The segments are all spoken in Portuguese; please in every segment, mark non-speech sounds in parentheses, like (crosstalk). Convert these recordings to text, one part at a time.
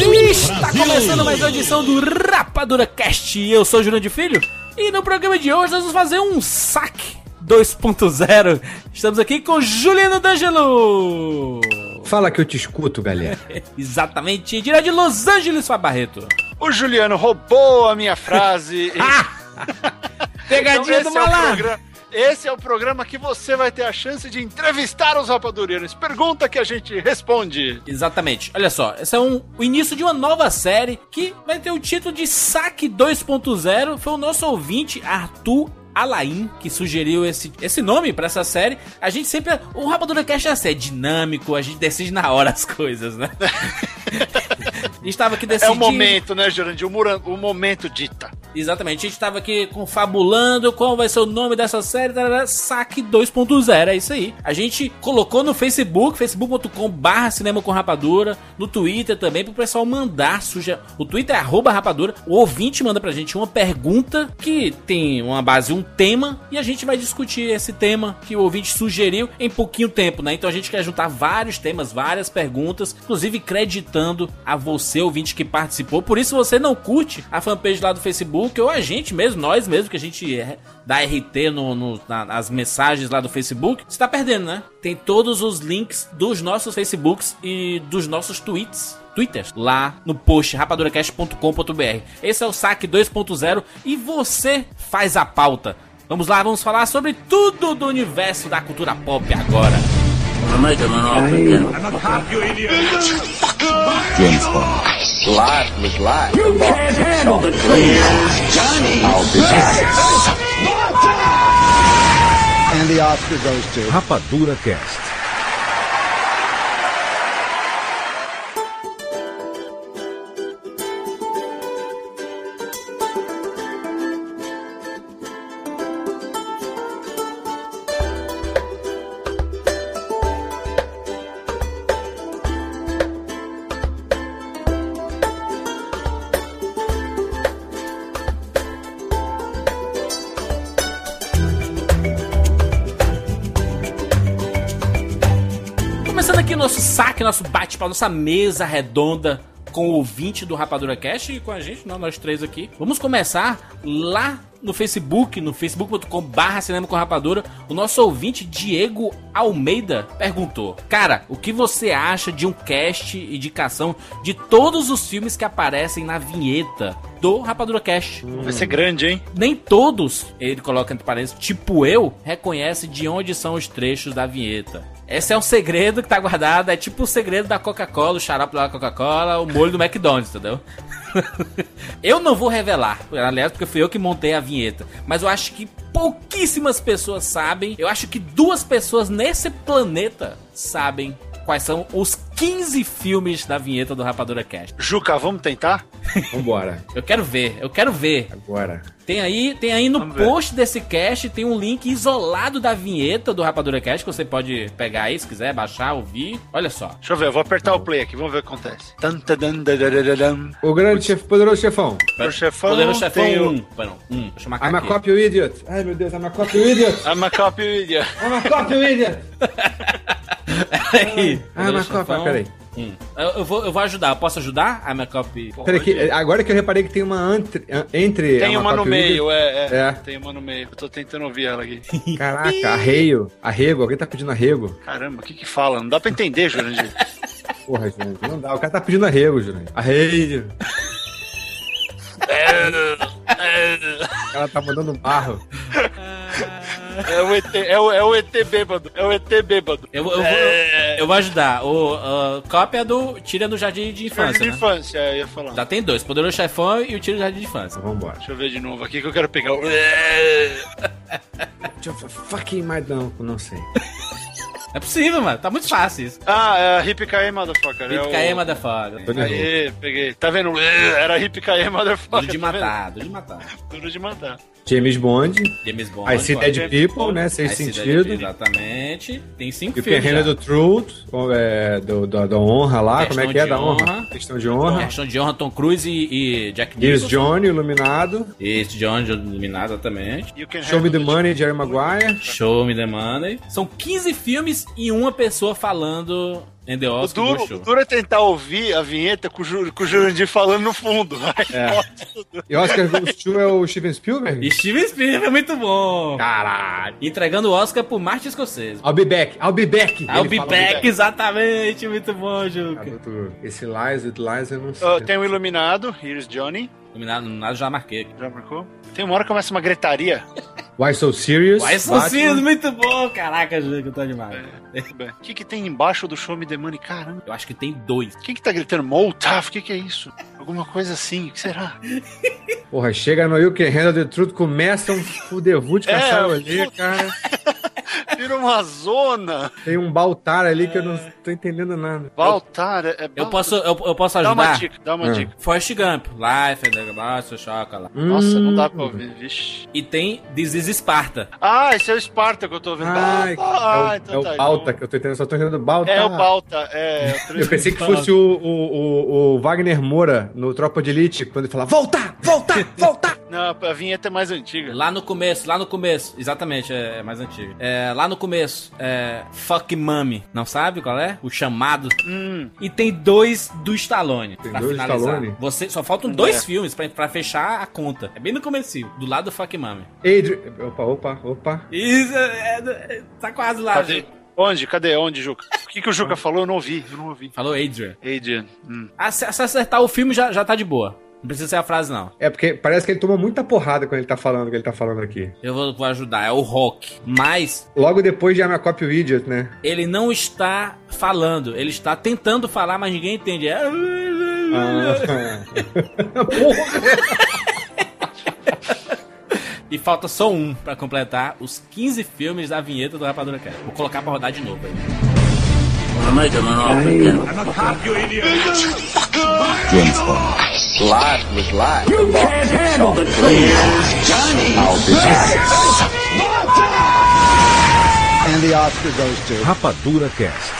Está começando mais uma edição do Rapadura Cast. Eu sou o Júnior de Filho e no programa de hoje nós vamos fazer um saque 2.0. Estamos aqui com Juliano D'Angelo. Fala que eu te escuto, galera. (laughs) Exatamente, direto de Los Angeles, Fábio Barreto. O Juliano roubou a minha frase. (laughs) Pegadinha Então, do é malandro. programa- Esse é o programa que você vai ter a chance de entrevistar os rapadurianos. Pergunta que a gente responde. Exatamente. Olha só, esse é um, o início de uma nova série que vai ter o título de Saque 2.0. Foi o nosso ouvinte, Arthur Alain, que sugeriu esse, esse nome pra essa série. A gente sempre. O Rapadura Cast é assim, é dinâmico, a gente decide na hora as coisas, né? (laughs) a gente tava aqui É decidindo. o momento, né, Jurandir? O, o momento dita. Exatamente, a gente tava aqui confabulando qual vai ser o nome dessa série, tarará, saque 2.0, é isso aí. A gente colocou no Facebook, facebook.com barra cinema com rapadura, no Twitter também, pro pessoal mandar suja. O Twitter é arroba rapadura, o ouvinte manda pra gente uma pergunta que tem uma base, um tema, e a gente vai discutir esse tema que o ouvinte sugeriu em pouquinho tempo, né? Então a gente quer juntar vários temas, várias perguntas, inclusive creditando a você, ouvinte que participou. Por isso, você não curte a fanpage lá do Facebook, ou a gente mesmo, nós mesmo, que a gente é, dá RT no, no- na- nas mensagens lá do Facebook, você tá perdendo, né? Tem todos os links dos nossos Facebooks e dos nossos tweets. Twitters, lá no post rapaduracast.com.br. Esse é o saque 2.0 e você faz a pauta. Vamos lá, vamos falar sobre tudo do universo da cultura pop agora. Life was life. You can't handle the truth. Johnny. I'll be back. And the Oscar goes to... Rapadura Cast. Nosso bate-papo, nossa mesa redonda com o ouvinte do Rapadura Cast e com a gente, não, nós três aqui. Vamos começar lá no Facebook, no facebook.com barra cinema com rapadura. O nosso ouvinte, Diego Almeida, perguntou: Cara, o que você acha de um cast e indicação de todos os filmes que aparecem na vinheta do Rapadura Cast? Vai ser grande, hein? Nem todos, ele coloca entre parênteses, tipo eu, reconhece de onde são os trechos da vinheta. Esse é um segredo que tá guardado, é tipo o segredo da Coca-Cola, o xarope da Coca-Cola, o molho do McDonald's, entendeu? (laughs) eu não vou revelar, aliás, porque fui eu que montei a vinheta, mas eu acho que pouquíssimas pessoas sabem, eu acho que duas pessoas nesse planeta sabem quais são os 15 filmes da vinheta do Rapadura Cast. Juca, vamos tentar? Vambora, Eu quero ver, eu quero ver. agora. Tem aí, tem aí no Vamos ver. post desse cast, tem um link isolado da vinheta do Rapadura Cast que você pode pegar aí se quiser, baixar, ouvir. Olha só. Deixa eu ver, eu vou apertar o play aqui, vamos ver o que acontece. O grande chef, poderoso chefão. O chefão Poderoso Chefão tem o- 1. Pera, um. Deixa eu marcar I'm a aqui. copy you idiot. Ai, meu Deus, I'm a copy idiot. I'm a copy idiot. I'm a copy idiot. (laughs) (laughs) Aí. Ah, I'm a Poderoso copy... Chefão Ah, peraí. um. Eu, eu vou, eu vou ajudar. Eu posso ajudar? A copy. Peraí, que, agora que eu reparei que tem uma entre... Entre... Tem uma no meio, é, é, É. Tem uma no meio. Eu tô tentando ouvir ela aqui. (laughs) Caraca, arreio. Arrego, alguém tá pedindo arrego. Caramba, o que que fala? Não dá pra entender, Jurandir. (laughs) Porra, gente, não dá. O cara tá pedindo arrego, Jurandir. Arreio. Ela tá mandando barro. É o ET, é o, é o ET bêbado. É o ET bêbado. Eu, vou- eu vou, É. eu vou ajudar. O uh, cópia do Tira do Jardim de Infância. Jardim de né? infância, eu ia falar. Já tem dois: Poderoso Chefão e o Tira do Jardim de Infância. Vambora. Deixa eu ver de novo aqui que eu quero pegar o. Deixa eu- Fucking mais não, não sei. (laughs) É possível, mano. Tá muito fácil isso. Ah, é a Hip KE Motherfucker. Hip é KE, o... motherfucker. Peguei. Tá vendo? Era Hip KE Motherfucker. Duro de tá matar, duro de matar. Duro de matar. James Bond. James Bond. I See. Dead People, né? Dead sentido. Exatamente. Tem cinco E o filmes. Já. do Truth, é, do, da, da honra lá, Questão como é que é? Da honra? honra. Questão de honra. Questão de honra, Tom Cruise e, e Jack Nicholson. Johnny, Iluminado. Esse John iluminado, exatamente. Show Me the Money, Jerry Maguire. Show Me The Money. São 15 filmes e uma pessoa falando em The O duro, o duro é tentar ouvir a vinheta com com o Jurandir falando no fundo. É. (laughs) E Oscar Goes to é o Steven Spielberg? E Steven Spielberg é muito bom. Caralho. Entregando o Oscar pro Martin Scorsese. I'll be back, I'll be back. I'll Ele be fala back, exatamente. Muito bom, Juca. Esse Lies with Lies eu não sei. Ah, tem o Iluminado, Here's Johnny. Iluminado, iluminado já marquei aqui. Já marcou? Tem uma hora que começa uma gritaria. (laughs) Why So Serious? Why Batman. Scorsese, muito bom. Caraca, Juca, eu tô. Tudo bem. O que, que tem embaixo do Show Me the Money? Caramba. Eu acho que tem dois. Quem que tá gritando? Molotov? O que, que é isso? Alguma coisa assim. O que será? Porra, chega no You Can Handle the Truth, começa um fudevu de É, caçar ali, cara. (laughs) Vira uma zona. Tem um Baltar ali que eu não tô entendendo nada. Baltar, é, é Eu Baltar. posso, eu, eu posso Dá uma ajudar? dica, dá uma Ah. dica. Forrest Gump, Life, Lost, Choca lá. Nossa, não dá Hum. pra ouvir, vixe. E tem This is Sparta. Ah, esse é o Esparta que eu tô ouvindo. Ai, ah, é o, então é o tá, Balta então- que eu tô entendendo, só tô entendendo Balta. É o Balta, é. Eu pensei que fosse o, o, o, o Wagner Moura no Tropa de Elite, quando ele fala volta, volta, volta. Não, a vinheta é mais antiga. Lá no começo, lá no começo, exatamente, é, é mais antigo. É, lá no começo, é, Fuck Mummy, não sabe qual é? O chamado. Hum, E tem dois do Stallone. Tem pra dois do finalizar. Stallone? Você, só faltam dois É. filmes pra, pra fechar a conta. É bem no começo, do lado do Fuck Mummy. Adrian. Opa, opa, opa. Isso, é, é, tá quase lá. cadê? Ju. Onde? Cadê? Onde, Juca? (laughs) O que, que o Juca falou? Eu não ouvi, eu não ouvi. Falou Adrian. Adrian. Hum. Ah, se, se acertar o filme, já, já tá de boa. Não precisa ser a frase, não. É porque parece que ele toma muita porrada quando ele tá falando o que ele tá falando aqui. Eu vou, vou ajudar, é o Rock. Mas Logo depois de I'm a Copy Idiot, né? ele não está falando, ele está tentando falar, mas ninguém entende. É... Ah. (laughs) E falta só um pra completar os 15 filmes da vinheta do Rapadura Cast. Vou colocar pra rodar de novo aí. You can't handle the truth. Johnny. I'll be back. And the Oscar goes to. Rapadura Cast.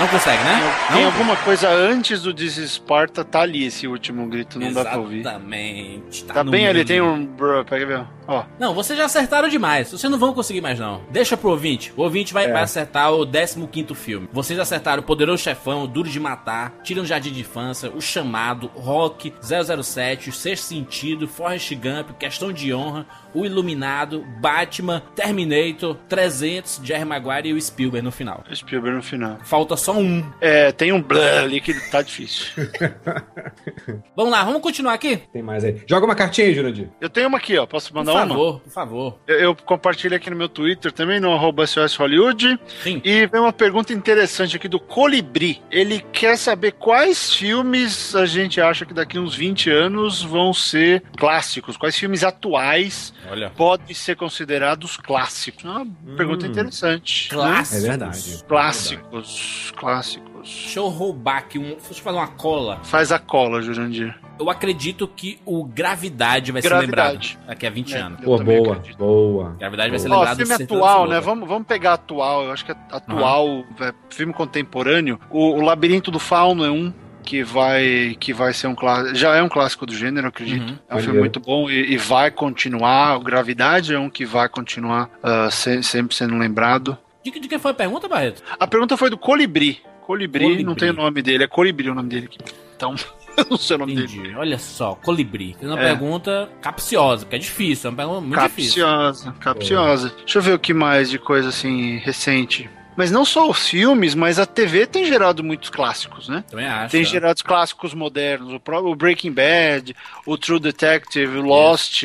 Não consegue, né? Tem Não? alguma coisa antes do This is Sparta, tá ali esse último grito, não dá pra ouvir. Exatamente. Tá no bem ali, tem um. Brr, pega ver. Ó. Não, vocês já acertaram demais. Vocês não vão conseguir mais, não. Deixa pro ouvinte. O ouvinte vai, É. vai acertar o 15 filme. Vocês acertaram o Poderoso Chefão, o Duro de Matar, Tira no Jardim de Infância, O Chamado, Rock, 007, O Sexto Sentido, Forrest Gump, Questão de Honra, O Iluminado, Batman, Terminator, 300, Jerry Maguire e o Spielberg no final. Spielberg no final. Falta só um. É, tem um blur ali que tá difícil. (laughs) Vamos lá, vamos continuar aqui? Tem mais aí. Joga uma cartinha aí, Jurandir. Eu tenho uma aqui, ó. Posso mandar uma? favor, por favor. Eu, eu compartilhei aqui no meu Twitter também, no arroba Hollywood. Sim. E vem uma pergunta interessante aqui do Colibri. Ele quer saber quais filmes a gente acha que daqui uns 20 anos vão ser clássicos. Quais filmes atuais Olha. podem ser considerados clássicos? É uma pergunta interessante. né? Clássicos. É verdade. Clássicos, clássicos. Deixa eu roubar aqui um. Deixa eu fazer uma cola. Faz a cola, Jurandir. Eu acredito que o Gravidade vai Gravidade. ser lembrado daqui a 20 É. anos. Eu Pô, também boa, acredito. boa. Gravidade vai ser Boa. Ó, lembrado filme atual, né? Vamos, vamos pegar atual. Eu acho que é atual, é, filme contemporâneo. O, o Labirinto do Fauno é um que vai que vai ser um clássico. Já é um clássico do gênero, eu acredito. Uhum. É um filme muito bom e, e vai continuar. O Gravidade é um que vai continuar ah, se- sempre sendo lembrado. De, que- de quem foi a pergunta, Barreto? A pergunta foi do Colibri. Colibri, Colibri. não tem o nome dele, é Colibri o nome dele aqui. Então, (laughs) eu não sei o nome dele. Entendi. Olha só, colibri. Fiz uma É. pergunta capciosa, porque é difícil, é uma pergunta muito difícil. Capciosa, capciosa. Deixa eu ver o que mais de coisa assim recente. Mas não só os filmes, mas a TV tem gerado muitos clássicos, né? Também acho. Tem tá? gerado clássicos modernos, o próprio Breaking Bad, o True Detective, o Lost,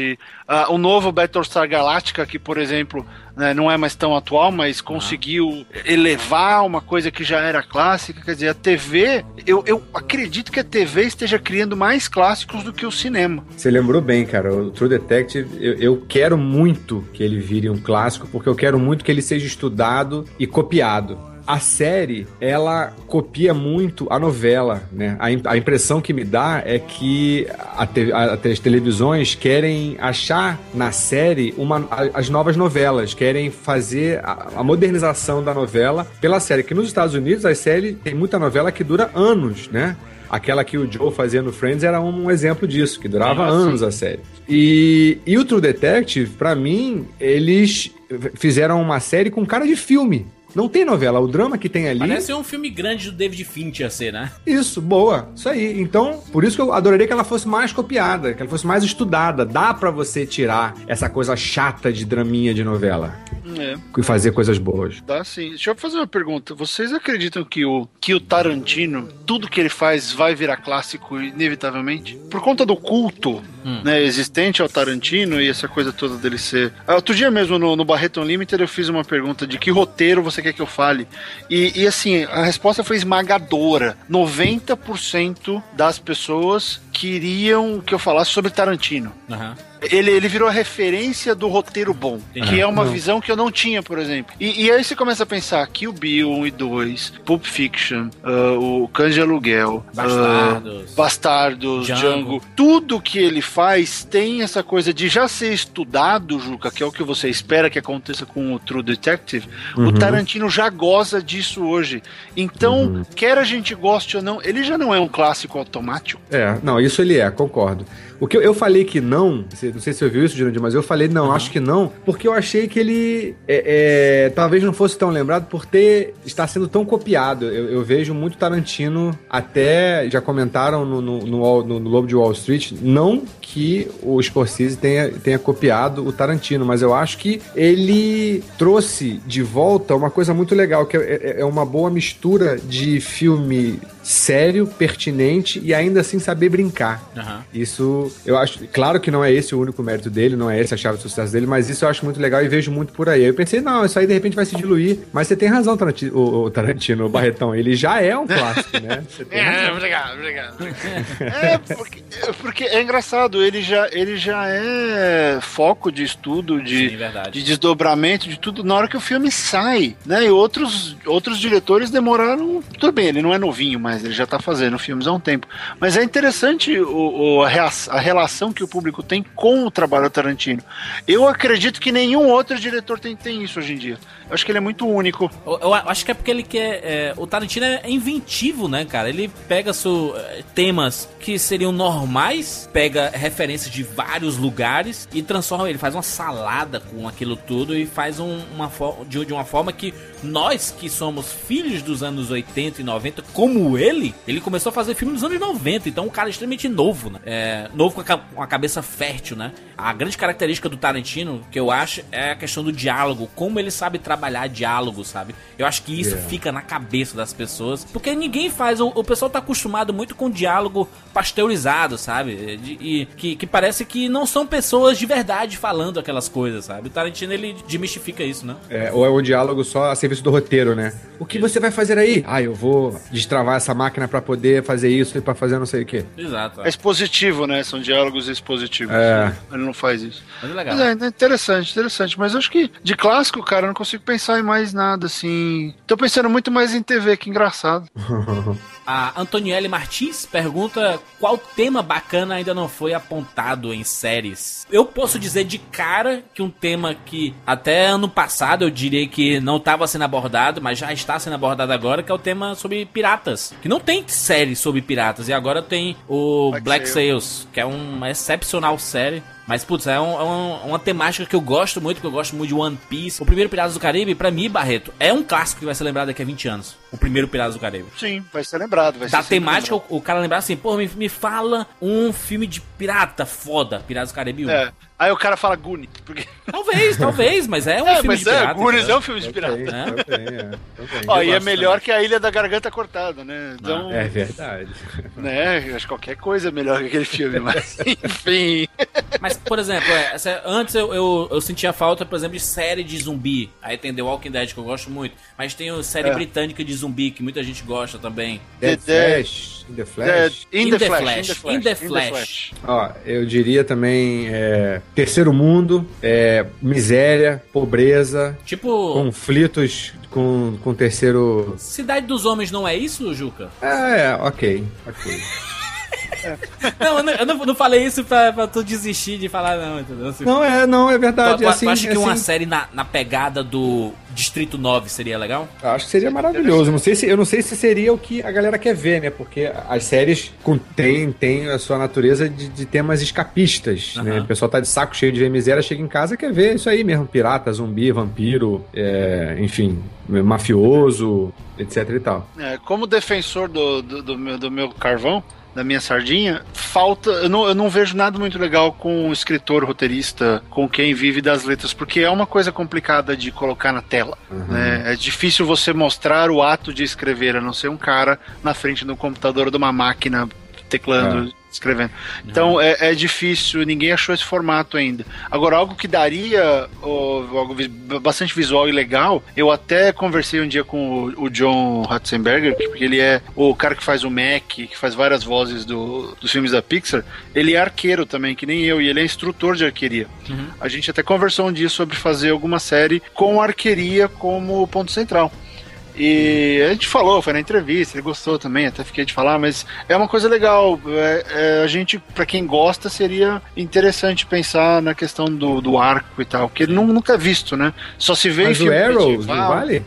Ah, o novo Battlestar Galactica, que, por exemplo, né, não é mais tão atual, mas conseguiu elevar uma coisa que já era clássica. Quer dizer, a TV, eu, eu acredito que a TV esteja criando mais clássicos do que o cinema. Você lembrou bem, cara. O True Detective, eu, eu quero muito que ele vire um clássico, porque eu quero muito que ele seja estudado e copiado. A série, ela copia muito a novela, né? A, a impressão que me dá é que a te- a- as televisões querem achar na série uma, a- as novas novelas, querem fazer a, a modernização da novela pela série. Que nos Estados Unidos, as séries, tem muita novela que dura anos, né? Aquela que o Joe fazia no Friends era um exemplo disso, que durava Ah, anos a série. E, e o True Detective, pra mim, eles fizeram uma série com cara de filme. Não tem novela, o drama que tem ali. Parece um filme grande do David Fincher ia ser, né? Isso, boa. Isso aí. Então, por isso que eu adoraria que ela fosse mais copiada, que ela fosse mais estudada. Dá pra você tirar essa coisa chata de draminha de novela É. e fazer coisas boas. Dá sim. Deixa eu fazer uma pergunta. Vocês acreditam que o, que o Tarantino, tudo que ele faz vai virar clássico inevitavelmente? Por conta do culto né, existente ao Tarantino e essa coisa toda dele ser. Ah, Outro dia mesmo no, no Barreto Unlimited eu fiz uma pergunta de que roteiro você quer que eu fale. E, e assim, a resposta foi esmagadora. 90% das pessoas queriam que eu falasse sobre Tarantino. Aham. Ele, ele virou a referência do roteiro bom, Entendi. que é uma Não. visão que eu não tinha, por exemplo. E, e aí você começa a pensar Kill Bill 1 e 2, Pulp Fiction, ah, o Cães de Aluguel, Bastardos. ah, Bastardos, Django. Django. Tudo que ele faz tem essa coisa de já ser estudado, Juca, que é o que você espera que aconteça com o True Detective. O Tarantino já goza disso hoje. Então, quer a gente goste ou não, ele já não é um clássico automático. É, não, isso ele é, concordo. O que eu, eu falei que não, não sei se você ouviu isso, Jurandir, mas eu falei não, acho que não, porque eu achei que ele é, é, talvez não fosse tão lembrado por ter estar sendo tão copiado. Eu, eu vejo muito Tarantino, até já comentaram no, no, no- no Lobo de Wall Street, não que o Scorsese tenha, tenha copiado o Tarantino, mas eu acho que ele trouxe de volta uma coisa muito legal, que é, é- é uma boa mistura de filme sério, pertinente e ainda assim saber brincar. Aham. Isso, eu acho, claro que não é esse o único mérito dele, não é esse a chave do sucesso dele, mas isso eu acho muito legal e vejo muito por aí. Eu pensei, não, isso aí de repente vai se diluir, mas você tem razão, Tarantino, o, o Tarantino, o Barretão, ele já é um clássico, né? (laughs) Você tem razão. É, obrigado, obrigado. (laughs) é, porque, é porque é engraçado, ele já, ele já é foco de estudo, de, Sim, de desdobramento, de tudo, na hora que o filme sai, né? E outros, outros diretores demoraram. Tudo bem, ele não é novinho, mas ele já tá fazendo filmes há um tempo. Mas é interessante o, o- a, rea- a relação que o público tem com o trabalho do Tarantino. Eu acredito que nenhum outro diretor tem, tem isso hoje em dia. Eu acho que ele é muito único. Eu, eu acho que é porque ele quer. é, o Tarantino é inventivo, né, cara? Ele pega su- é, temas que seriam normais, pega referências de vários lugares e transforma. Ele faz uma salada com aquilo tudo e faz um- uma de, de uma forma que nós que somos filhos dos anos 80 e 90, como ele, ele começou a fazer filme nos anos 90. Então, um cara extremamente novo, né? É, novo com a, cabeça fértil, né? A grande característica do Tarantino, que eu acho, é a questão do diálogo. Como ele sabe trabalhar diálogo, sabe? Eu acho que isso Yeah. fica na cabeça das pessoas. Porque ninguém faz. O, o pessoal tá acostumado muito com diálogo pasteurizado, sabe? De- e que, que parece que não são pessoas de verdade falando aquelas coisas, sabe? O Tarantino ele demistifica isso, né? É, ou é um diálogo só a serviço do roteiro, né? O que você vai fazer aí? Ah, eu vou destravar essa máquina pra poder fazer isso e pra fazer não sei o quê. Exato. É expositivo, né? São diálogos expositivos. É. Ele não faz isso. Mas é legal. Mas é, é interessante, interessante. Mas eu acho que de clássico, cara, eu não consigo pensar em mais nada, assim. Tô pensando muito mais em TV, que engraçado. (laughs) A Antonielle Martins pergunta qual tema bacana ainda não foi apontado em séries. Eu posso dizer de cara que um tema que até ano passado eu diria que não estava sendo abordado, mas já está sendo abordado agora, que é o tema sobre piratas. Que não tem série sobre piratas, e agora tem o Black Black, Sail. Sails, que é uma excepcional série. Mas, putz, é, um- é um- uma temática que eu gosto muito, que eu gosto muito de One Piece. O primeiro Piratas do Caribe, pra mim, Barreto, é um clássico que vai ser lembrado daqui a 20 anos. O primeiro Piratas do Caribe Sim, vai ser lembrado. Vai da ser temática, lembrado. o, o cara lembrar assim, pô, me, me fala um filme de pirata foda, Piratas do Caribe 1. É. Aí o cara fala Guni. Porque... Talvez, talvez, mas é um (laughs) É, filme mas de é, pirata. Goonies é entendeu? um filme de pirata. Também, né? também, é. Ó, eu e é melhor também. que a Ilha da Garganta Cortada, né? Então, É verdade. (laughs) né? Acho que qualquer coisa é melhor que aquele filme, mas (laughs) enfim. Mas, por exemplo, é, essa- antes eu, eu, eu sentia falta, por exemplo, de série de zumbi. Aí tem The Walking Dead, que eu gosto muito. Mas tem a série É. britânica de zumbi, que muita gente gosta também. Dead The- Flash, In the É, Flash. in, the Flash, In the Flash. Ó, eu diria também é, terceiro mundo, é, miséria, pobreza, Tipo, conflitos com, com terceiro. Cidade dos Homens não é isso, Juca? É, é, ok, ok. Não, eu não, eu não, falei isso pra, pra tu desistir de falar, não, entendeu? Assim, Não, é, não, é verdade. tu- tu assim, acha que é uma assim. série na, na pegada do Distrito 9 seria legal? Acho que seria maravilhoso. Não sei se, eu não sei se seria o que a galera quer ver, né? Porque as séries têm tem a sua natureza de, de temas escapistas, né? Aham. O pessoal tá de saco cheio de ver miséria, chega em casa e quer ver isso aí mesmo. Pirata, zumbi, vampiro, é, enfim, mafioso, etc e tal. É, como defensor do, do, do meu, do meu carvão, da minha sardinha, falta. Eu não, eu não vejo nada muito legal com o escritor, roteirista, com quem vive das letras, porque é uma coisa complicada de colocar na tela. né? É difícil você mostrar o ato de escrever, a não ser um cara na frente do computador de uma máquina teclando. Escrevendo. Então é, é difícil, ninguém achou esse formato ainda. Agora, algo que daria ó, algo bastante visual e legal, eu até conversei um dia com o, o John Ratzenberger, que- porque ele é o cara que faz o Mac, que faz várias vozes do- dos filmes da Pixar. Ele é arqueiro também, que nem eu, e ele é instrutor de arqueria. A gente até conversou um dia sobre fazer alguma série com arqueria como ponto central. E a gente falou, foi na entrevista, ele gostou também, até fiquei de falar, mas é uma coisa legal. É, é, a gente, pra quem gosta, seria interessante pensar na questão do, do arco e tal, que ele nu- nunca é visto, né? Só se vê em Mas o filme Arrow, não vale?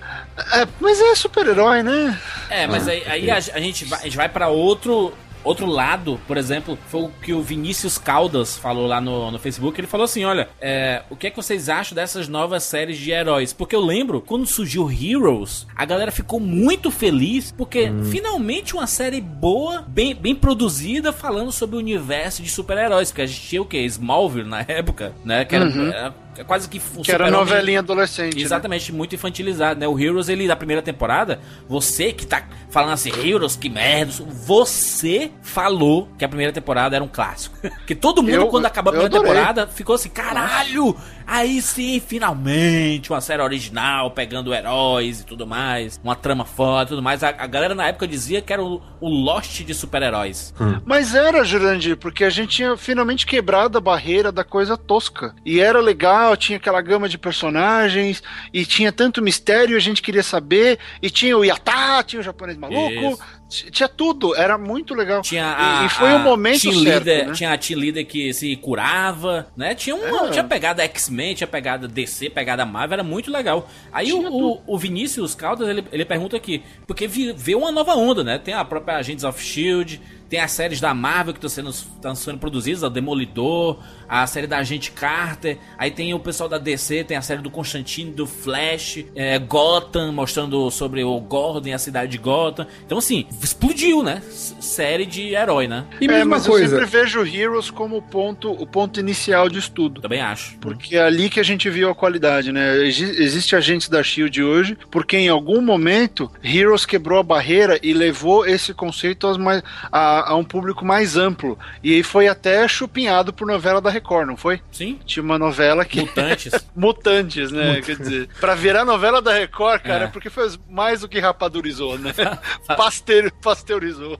É, mas é super-herói, né? É, mas aí, aí a, a gente vai, a gente vai pra outro. Outro lado, por exemplo, foi o que o Vinícius Caldas falou lá no, no Facebook. Ele falou assim: olha, é, o que é que vocês acham dessas novas séries de heróis? Porque eu lembro, quando surgiu Heroes, a galera ficou muito feliz, porque finalmente uma série boa, bem, bem produzida, falando sobre o universo de super-heróis. Porque a gente tinha o quê? Smallville na época, né? Que era, era quase que. um Que era novelinha adolescente. né? Exatamente, muito infantilizado, né? O Heroes, ele, na primeira temporada, você que tá falando assim, Heroes, que merda, você falou que a primeira temporada era um clássico. que todo mundo, Eu- quando acabou a primeira adorei. temporada, ficou assim, caralho, aí sim, finalmente, uma série original, pegando heróis e tudo mais, uma trama foda e tudo mais. A, a galera na época dizia que era o, o Lost de super-heróis. Mas era, Jurandir, porque a gente tinha finalmente quebrado a barreira da coisa tosca. E era legal, tinha aquela gama de personagens, e tinha tanto mistério, a gente queria saber, e tinha o Yatá, tinha o japonês maluco, t- tinha tudo, era muito legal. Tinha e, a, e foi o momento team certo, leader, né? Tinha a team leader que se curava, né? Tinha, uma, É. tinha pegada X-Men, tinha pegada DC, pegada Marvel, era muito legal. Aí o, o, o Vinícius Caldas, ele, ele pergunta aqui, porque vi- veio uma nova onda, né? Tem a própria Agents of S.H.I.E.L.D., tem as séries da Marvel que estão sendo, estão sendo produzidas, o Demolidor, a série da Agente Carter, aí tem o pessoal da DC, tem a série do Constantine, do Flash, é, Gotham, mostrando sobre o Gordon e a cidade de Gotham. Então, assim, explodiu, né? S- série de herói, né? E É, mesma mas eu coisa. sempre vejo Heroes como o ponto, o ponto inicial de estudo. Também acho. Porque é ali que a gente viu a qualidade, né? Exi- Existe agentes da Shield hoje, porque em algum momento Heroes quebrou a barreira e levou esse conceito aos mais- a, a um público mais amplo. E aí foi até chupinhado por novela da Record, não foi? Sim. Tinha uma novela que. Mutantes. (laughs) Mutantes, né? Quer dizer, pra virar novela da Record, cara, É. é porque foi mais do que rapadurizou, né? (laughs) Pasteur, pasteurizou.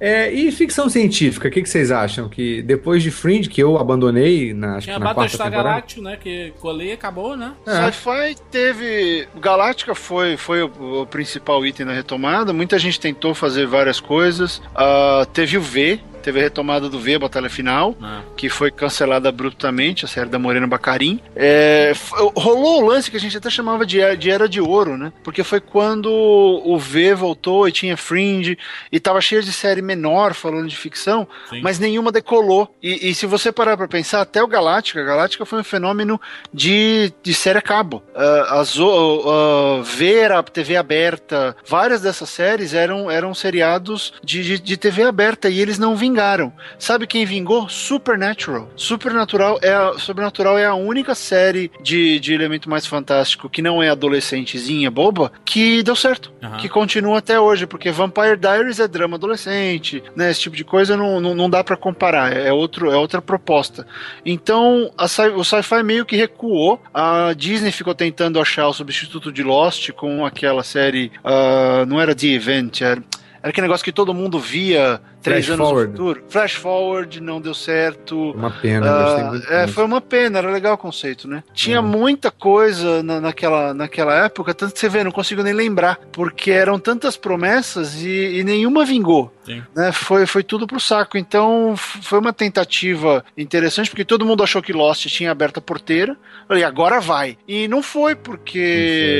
É, e ficção científica, o que, que vocês acham? Que depois de Fringe, que eu abandonei na, acho Tinha que na quarta temporada... Galactic, né? Que colei e acabou, né? É. Sci-fi teve. Galáctica foi, foi o, o principal item na retomada. Muita gente tentou fazer várias coisas. Ah, teve o V. Teve a retomada do V, a Batalha Final, Ah. que foi cancelada abruptamente, a série da Morena Bacarim. É, rolou o lance que a gente até chamava de, era- de Era de Ouro, né? Porque foi quando o V voltou e tinha Fringe, e tava cheio de série menor falando de ficção, Sim. mas nenhuma decolou. E, e se você parar pra pensar, até o Galáctica, a Galáctica foi um fenômeno de, de série a cabo. As, o- ah, Ver, a TV aberta, várias dessas séries eram, eram seriados de, de, de TV aberta e eles não vingaram. Vingaram. Sabe quem vingou? Supernatural. Supernatural é a, Supernatural é a única série de, de elemento mais fantástico que não é adolescentezinha boba que deu certo. Aham. Que continua até hoje, porque Vampire Diaries é drama adolescente, né? Esse tipo de coisa não, não, não dá pra comparar. É, outro, é outra proposta. Então, sci- o sci-fi meio que recuou. A Disney ficou tentando achar o substituto de Lost com aquela série. ah, não era The Event, era. Era aquele negócio que todo mundo via três Flash anos Forward. no futuro. Flash Forward não deu certo. Uma pena, Ah, muito. é, foi uma pena, era legal o conceito, né? Tinha Uhum. muita coisa na, naquela, naquela época, tanto que você vê, não consigo nem lembrar, porque eram tantas promessas e, e nenhuma vingou. Né? Foi, foi tudo pro saco. Então foi uma tentativa interessante, porque todo mundo achou que Lost tinha aberto a porteira. Falei, agora vai. E não foi, porque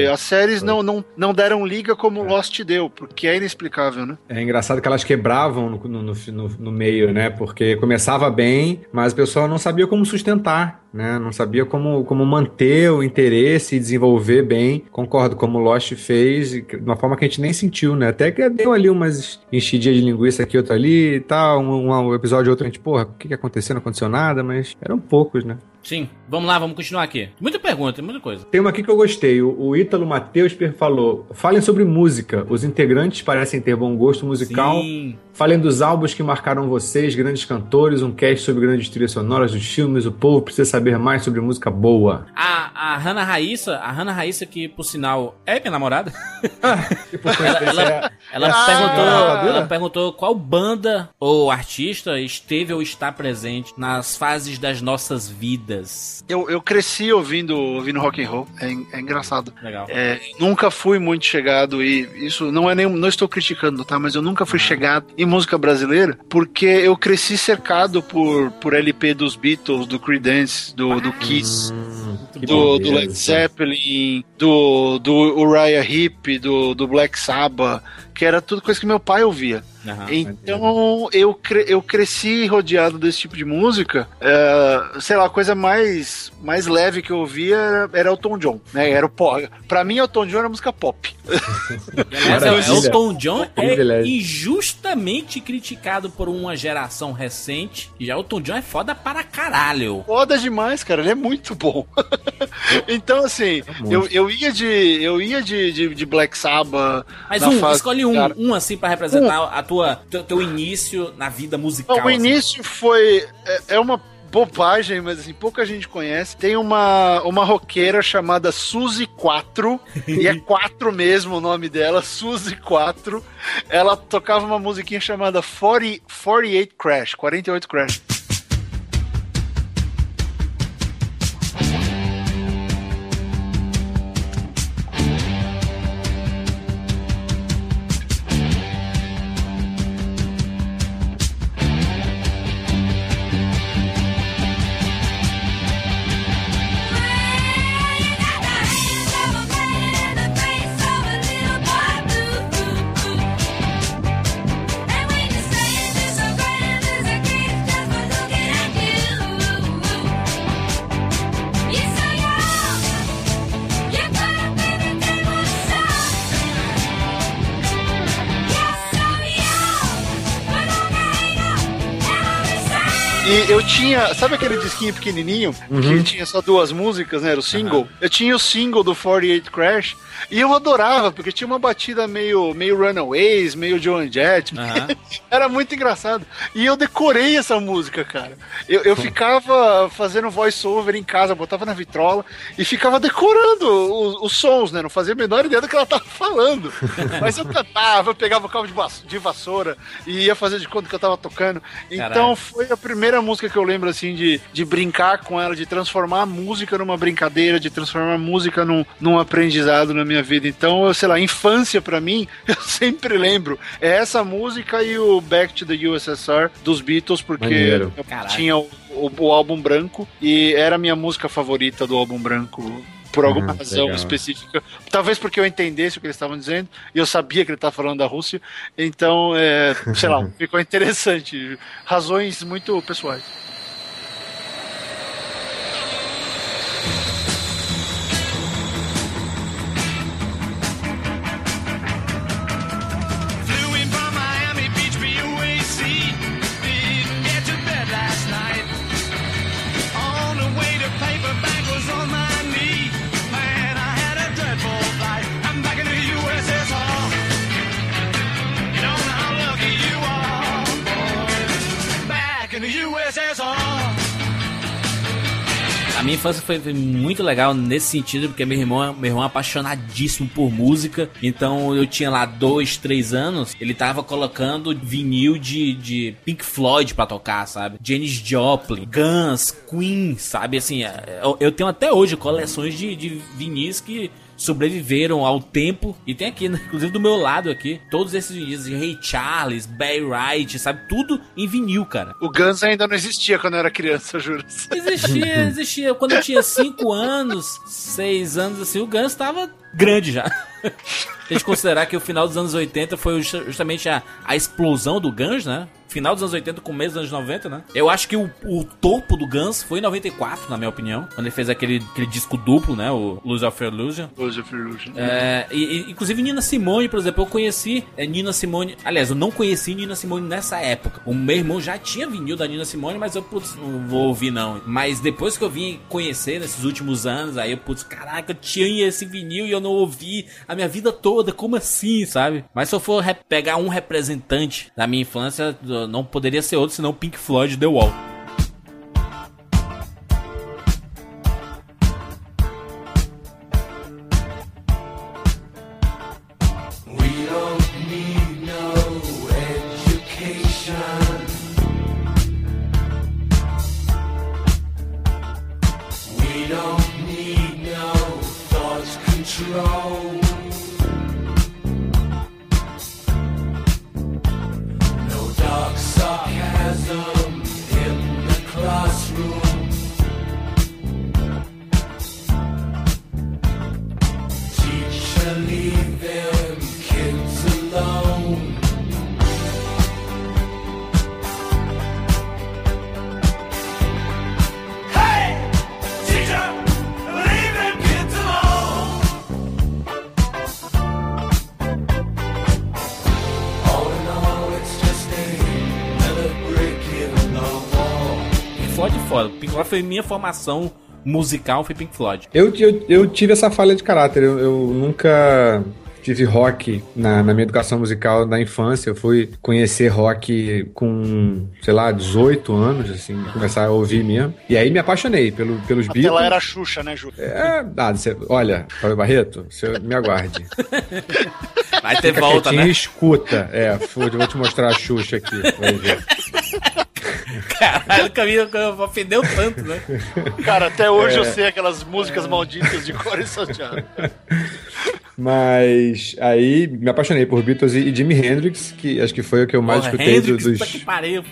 Não foi. as séries Foi. não, não, não deram liga como Lost deu, porque é inexplicável, né? É engraçado que elas quebravam no, no, no, no- meio, né? Porque começava bem, mas o pessoal não sabia como sustentar, né? Não sabia como, como manter o interesse e desenvolver bem. Concordo, como o Lost fez, de uma forma que a gente nem sentiu, né? Até que deu ali umas enchidinhas de linguiça aqui, outra ali e tal. Um, um episódio outro a gente, porra, o que, que aconteceu? Não aconteceu nada, mas eram poucos, né? Sim. Vamos lá, vamos continuar aqui. Muita pergunta, muita coisa. Tem uma aqui que eu gostei. O, o Ítalo Matheus falou: falem sobre música. Os integrantes parecem ter bom gosto musical. Sim. Falem dos álbuns que marcaram vocês, grandes cantores, um cast sobre grandes trilhas sonoras dos filmes. O povo precisa saber mais sobre música boa. A, a Hannah Raíssa, a Hannah Raíssa, que por sinal é minha namorada, (laughs) Que por coincidência, ela- ela Ah, perguntou, ela perguntou qual banda ou artista esteve ou está presente nas fases das nossas vidas. Eu, eu cresci ouvindo, ouvindo rock and roll, é, é engraçado. Legal. É, nunca fui muito chegado e isso não é nem não estou criticando, tá? Mas eu nunca fui chegado em música brasileira porque eu cresci cercado por, por LP dos Beatles, do Creedence, do, do Kiss, do, do. Led Zeppelin, do, do Uriah Heep, do, do Black Sabbath, que era tudo coisa que meu pai ouvia. Aham. Então eu, cre- eu cresci rodeado desse tipo de música. É, sei lá, a coisa mais, mais leve que eu ouvia era, era o Tom John, né? Era o pop. Pra mim, o Tom John era música pop. (laughs) Aliás, Maravilha. Elton John é Privilégio. injustamente criticado por uma geração recente. E já Elton John é foda para caralho. Foda demais, cara. Ele é muito bom. (laughs) (laughs) então, assim, eu, eu ia de. Eu ia de, de, de Black Sabbath. Mas um, fase- escolhe um, cara. um assim pra representar a tua, teu, teu início na vida musical. Não, o assim. início foi. É, é uma bobagem, mas assim, pouca gente conhece. Tem uma, uma roqueira chamada Suzy 4, e é (laughs) 4 mesmo o nome dela, Suzy 4. Ela tocava uma musiquinha chamada 40, 48 Crash, 48 Crash. Sabe aquele disquinho pequenininho que tinha só duas músicas, né? Era o single. Eu tinha o single do 48 Crash e eu adorava, porque tinha uma batida meio, meio Runaways, meio Joan Jett. Aham. (laughs) Era muito engraçado. E eu decorei essa música, cara. Eu, eu ficava fazendo voice-over em casa, botava na vitrola e ficava decorando os, os sons, né? Não fazia a menor ideia do que ela tava falando. (laughs) Mas eu cantava, eu pegava o cabo de, de vassoura e ia fazer de conta que eu tava tocando. Então Caralho. foi a primeira música que eu lembro, assim, de, de brincar com ela, de transformar a música numa brincadeira, de transformar a música num, num aprendizado na minha vida. Então, eu sei lá, infância pra mim, (laughs) eu sempre lembro. É essa música e o Back to the USSR dos Beatles, porque tinha o, o- o álbum branco e era a minha música favorita do álbum branco. Por alguma Ah, razão legal. específica. Talvez porque eu entendesse o que eles estavam dizendo e eu sabia que ele estava falando da Rússia. Então, é, sei lá, (laughs) ficou interessante. Razões muito pessoais. Minha infância foi, muito legal nesse sentido, porque meu irmão, meu irmão é apaixonadíssimo por música. Então eu tinha lá dois, três anos, ele tava colocando vinil de, de Pink Floyd pra tocar, sabe? Janis Joplin, Guns, Queen, sabe? Assim, é, eu, eu tenho até hoje coleções de, de vinis que sobreviveram ao tempo. E tem aqui, né, inclusive do meu lado aqui, todos esses vinis, Ray Charles, Barry Wright, sabe? Tudo em vinil, cara. O Guns ainda não existia quando eu era criança, juro. Existia, (laughs) existia. Quando eu tinha 5 anos, 6 anos, assim, o Guns tava grande já. (laughs) A gente considerar que o final dos anos 80 foi justamente a, a explosão do Guns, né? Final dos anos 80, começo dos anos 90, né? Eu acho que o, o topo do Guns foi em 94, na minha opinião. Quando ele fez aquele, aquele disco duplo, né? O Lose of Illusion. Lose of Illusion. É, e, e, inclusive Nina Simone, por exemplo, eu conheci é, Nina Simone. Aliás, eu não conheci Nina Simone nessa época. O meu irmão já tinha vinil da Nina Simone, mas eu, putz, não vou ouvir não. Mas depois que eu vim conhecer nesses últimos anos, aí eu, putz, caraca, eu tinha esse vinil e eu não ouvi a minha vida toda. Como assim, sabe? Mas se eu for pegar um representante da minha infância, não poderia ser outro senão Pink Floyd The Wall. Foi minha formação musical, foi Pink Floyd. Eu, eu, eu tive essa falha de caráter. Eu, eu nunca tive rock na, na, minha educação musical da infância. Eu fui conhecer rock com, sei lá, 18 anos, assim, começar a ouvir mesmo. E aí me apaixonei pelo, pelos Até Beatles. Ela era Xuxa, né, Ju? É, ah, você, olha, Fábio Barreto, você me aguarde. Vai ter Fica volta, né? escuta. É, vou te mostrar a Xuxa aqui. Vai ver. Caralho, o caminho ofendeu tanto, né? Cara, até hoje é. eu sei aquelas músicas malditas de Corey Santiago. Mas aí me apaixonei por Beatles e Jimi Hendrix, que acho que foi o que eu mais Porra, escutei Hendrix, dos, que pariu,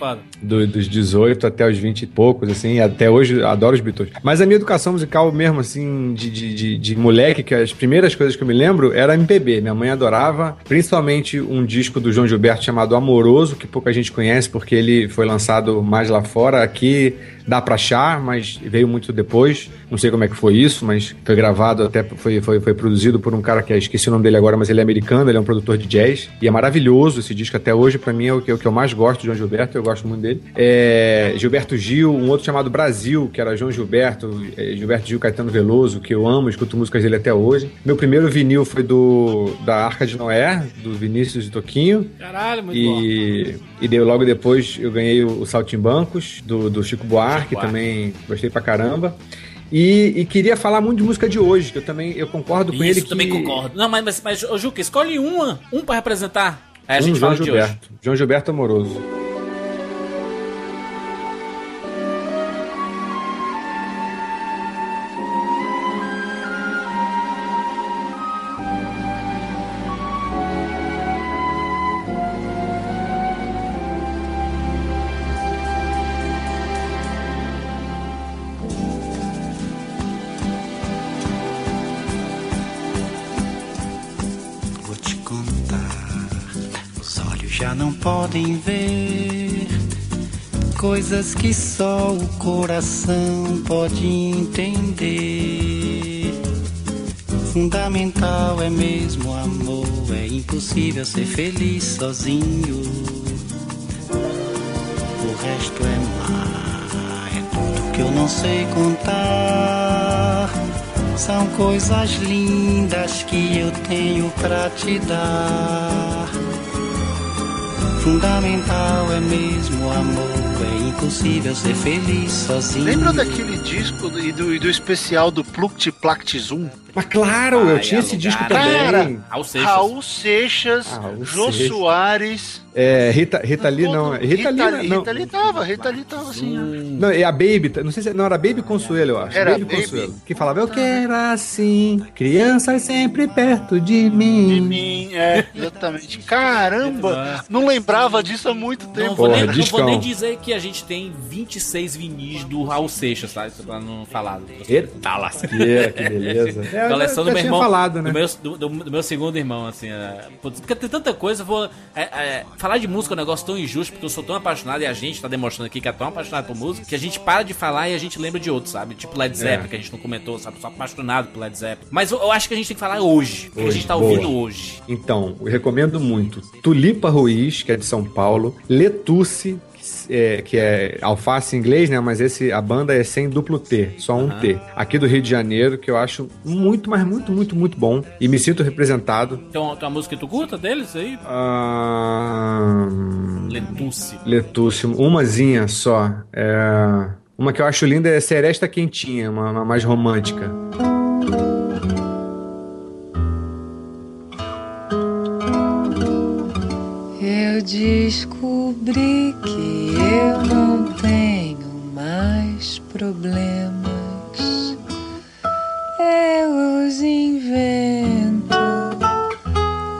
do, dos 18 até os 20 e poucos, assim, até hoje adoro os Beatles. Mas a minha educação musical mesmo, assim, de, de, de, de moleque, que as primeiras coisas que eu me lembro era MPB. Minha mãe adorava, principalmente um disco do João Gilberto chamado Amoroso, que pouca gente conhece porque ele foi lançado mais lá fora. Aqui dá pra achar, mas veio muito depois. Não sei como é que foi isso, mas foi gravado, até foi, foi, foi produzido por um cara que esqueci o nome dele agora, mas ele é americano, ele é um produtor de jazz. E é maravilhoso esse disco até hoje, para mim é o que, o que eu mais gosto de João Gilberto, eu gosto muito dele. É, Gilberto Gil, um outro chamado Brasil, que era João Gilberto, é, Gilberto Gil Caetano Veloso, que eu amo, escuto músicas dele até hoje. Meu primeiro vinil foi do da Arca de Noé, do Vinícius de Toquinho. Caralho, muito e, bom. E deu, logo depois eu ganhei o, o Saltimbancos, do, do Chico Buarque, Buarque, também gostei pra caramba. E, e, queria falar muito de música de hoje, que eu também eu concordo com Isso, ele. Eu também concordo. Não, mas, mas, mas Juca, escolhe uma, um para representar. Aí a um, gente João fala Gilberto. de hoje. João Gilberto Amoroso. Coisas que só o coração pode entender. Fundamental é mesmo amor, é impossível ser feliz sozinho. O resto é mar, é tudo que eu não sei contar. São coisas lindas que eu tenho pra te dar Fundamental é mesmo o amor. É impossível ser feliz sozinho. Lembra daquele disco do- e do, e do especial do Pluct Plact Zoom? Mas claro, eu Ai, tinha esse disco alugado. também. Raul Seixas. Raul Seixas, Ah, Raul Jô Seixas. Soares. É, Rita, Rita Lee não. Rita, Lee, não. Rita Lee tava, Rita Lee tava assim. Não, é a Baby, não sei se não era Baby Consuelo, eu acho. Era Baby, Baby. Consuelo. Que falava, eu quero assim, crianças sempre perto de De mim. mim, é, exatamente. Caramba, não lembrava disso há muito Não tempo. vou, Porra, nem, não vou nem dizer que a gente tem 26 vinis do Raul Seixas, tá? Isso pra não falar. Eita lasqueira, que beleza. (laughs) É, Coleção do meu tinha irmão. falado, né? do, meu, do, do- do meu segundo irmão, assim. É, porque tem tanta coisa, eu vou. é, é, falar de música é um negócio tão injusto, porque eu sou tão apaixonado e a gente tá demonstrando aqui que é tão apaixonado por música, que a gente para de falar e a gente lembra de outros, sabe? Tipo Led Zeppelin, É. que a gente não comentou, sabe? Sou apaixonado por Led Zeppelin. Mas eu, eu acho que a gente tem que falar hoje, porque a gente tá boa. ouvindo hoje. Então, eu recomendo muito. Tulipa Ruiz, que é de São Paulo. Letusse, que é, que é alface em inglês, né? Mas esse, a banda é sem duplo T, só um T. Aqui do Rio de Janeiro, que eu acho muito, mas muito, muito, muito bom. E me sinto representado. Então, tem uma música que tu curta deles aí? Ah, Letusse. Letusse, umazinha só. É, uma que eu acho linda é Seresta Quentinha, uma, uma mais romântica. Eu descobri que eu não tenho mais problemas. Eu os invento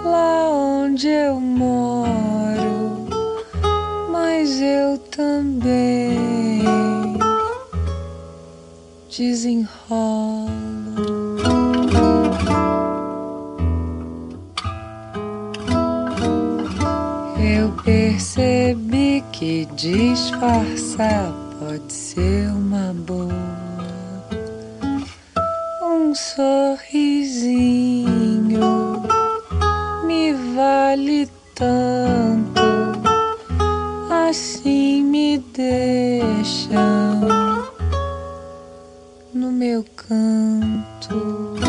lá onde eu moro, mas eu também desenrolo. Percebi que disfarçar pode ser uma boa. Um sorrisinho me vale tanto, assim me deixam no meu canto.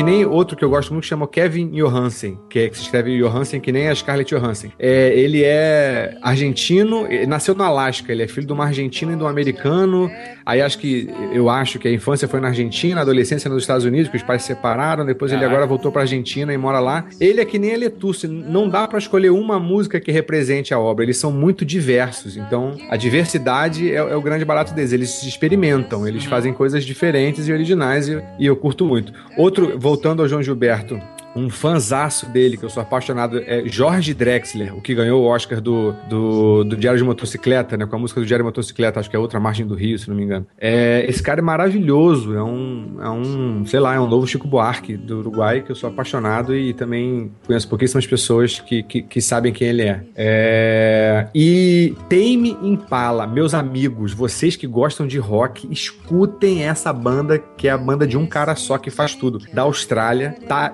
Que nem outro que eu gosto muito que chama Kevin Johansen, que, é, que se escreve Johansen que nem a Scarlett Johansson. É, ele é argentino, ele nasceu no Alasca, ele é filho de uma argentina e de um americano. Aí acho que eu acho que a infância foi na Argentina, a adolescência nos Estados Unidos, que os pais se separaram, depois ele agora voltou pra Argentina e mora lá. Ele é que nem a Letusse, não dá pra escolher uma música que represente a obra, eles são muito diversos. Então, a diversidade é, é o grande barato deles, eles se experimentam, eles fazem coisas diferentes e originais e, e eu curto muito. Outro, voltando ao João Gilberto, um fanzaço dele, que eu sou apaixonado, é Jorge Drexler, o que ganhou o Oscar do, do, do Diário de Motocicleta, né? Com a música do Diário de Motocicleta, acho que é outra margem do Rio, se não me engano. É, esse cara é maravilhoso, é um, é um, sei lá, é um novo Chico Buarque do Uruguai, que eu sou apaixonado e também conheço pouquíssimas pessoas que, que, que sabem quem ele é. é e Tame Impala, meus amigos, vocês que gostam de rock, escutem essa banda, que é a banda de um cara só que faz tudo, da Austrália, tá,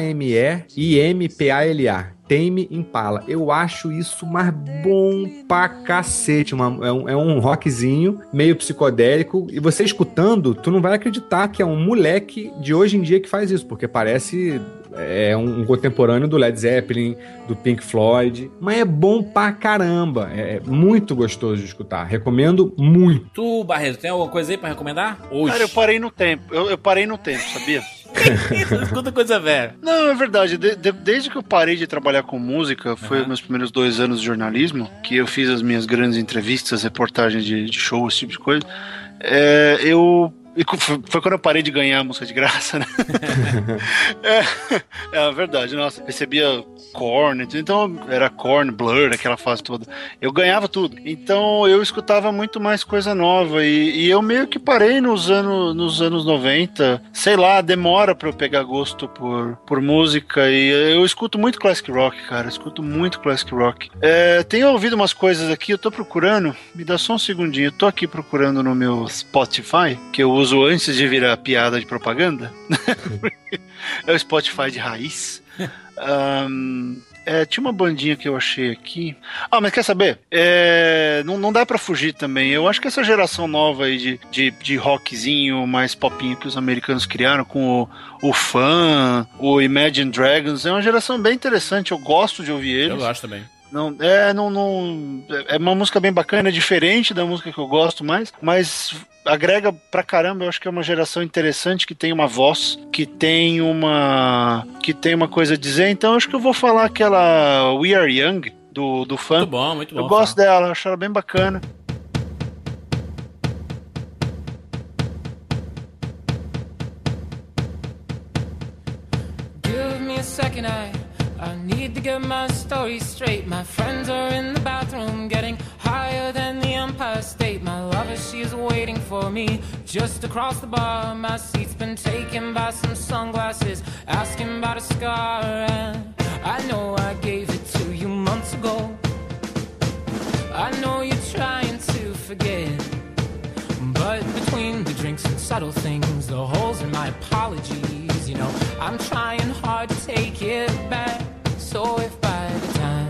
T-A-M-E-I-M-P-A-L-A. Tame Impala. Eu acho isso mais bom pra cacete. Uma- é, um, é um rockzinho meio psicodélico. E você escutando, tu não vai acreditar que é um moleque de hoje em dia que faz isso, porque parece é um, um contemporâneo do Led Zeppelin, do Pink Floyd. Mas é bom pra caramba. É, é muito gostoso de escutar. Recomendo muito. Tu, Barreto, tem alguma coisa aí pra recomendar? Hoje. Cara, eu parei no tempo. Eu, eu parei no tempo, sabia? (laughs) Escuta coisa velha. Não, é verdade. De- de- desde que eu parei de trabalhar com música, foi os meus primeiros dois anos de jornalismo, que eu fiz as minhas grandes entrevistas, reportagens de, de shows, esse tipo de coisa. É, eu. E Foi foi quando eu parei de ganhar música de graça, né? (laughs) é, é verdade, nossa, recebia Korn, então era Korn, Blur, aquela fase toda. Eu ganhava tudo. Então eu escutava muito mais coisa nova e, e eu meio que parei nos anos, nos anos 90. Sei lá, demora pra eu pegar gosto por, por música e eu escuto muito classic rock, cara. Escuto muito classic rock. É, tenho ouvido umas coisas aqui, eu tô procurando. Me dá só um segundinho. Eu tô aqui procurando no meu Spotify, que eu uso antes de virar piada de propaganda. (laughs) é o Spotify de raiz. Ahn, é, tinha uma bandinha que eu achei aqui. Ah, mas quer saber? É, não, não dá pra fugir também. Eu acho que essa geração nova aí de, de, de rockzinho mais popinho que os americanos criaram com o, o Fan, o Imagine Dragons, é uma geração bem interessante. Eu gosto de ouvir Eu eles. gosto também. Não, é, não, não, é uma música bem bacana, é diferente da música que eu gosto mais, mas agrega pra caramba, eu acho que é uma geração interessante que tem uma voz, que tem uma que tem uma coisa a dizer, então eu acho que eu vou falar aquela We Are Young do, do fã. Muito bom, muito bom. Eu gosto dela, eu acho ela bem bacana. Give me a second, I, I need to get my story straight. My friends are in the bathroom getting higher than the Empire State. My lover, she's waiting for me just across the bar. My seat's been taken by some sunglasses, asking about a scar. And I know I gave it to you months ago. I know you're trying to forget. But between the drinks and subtle things, the holes in my apologies, you know, I'm trying hard to take it back. So if by the time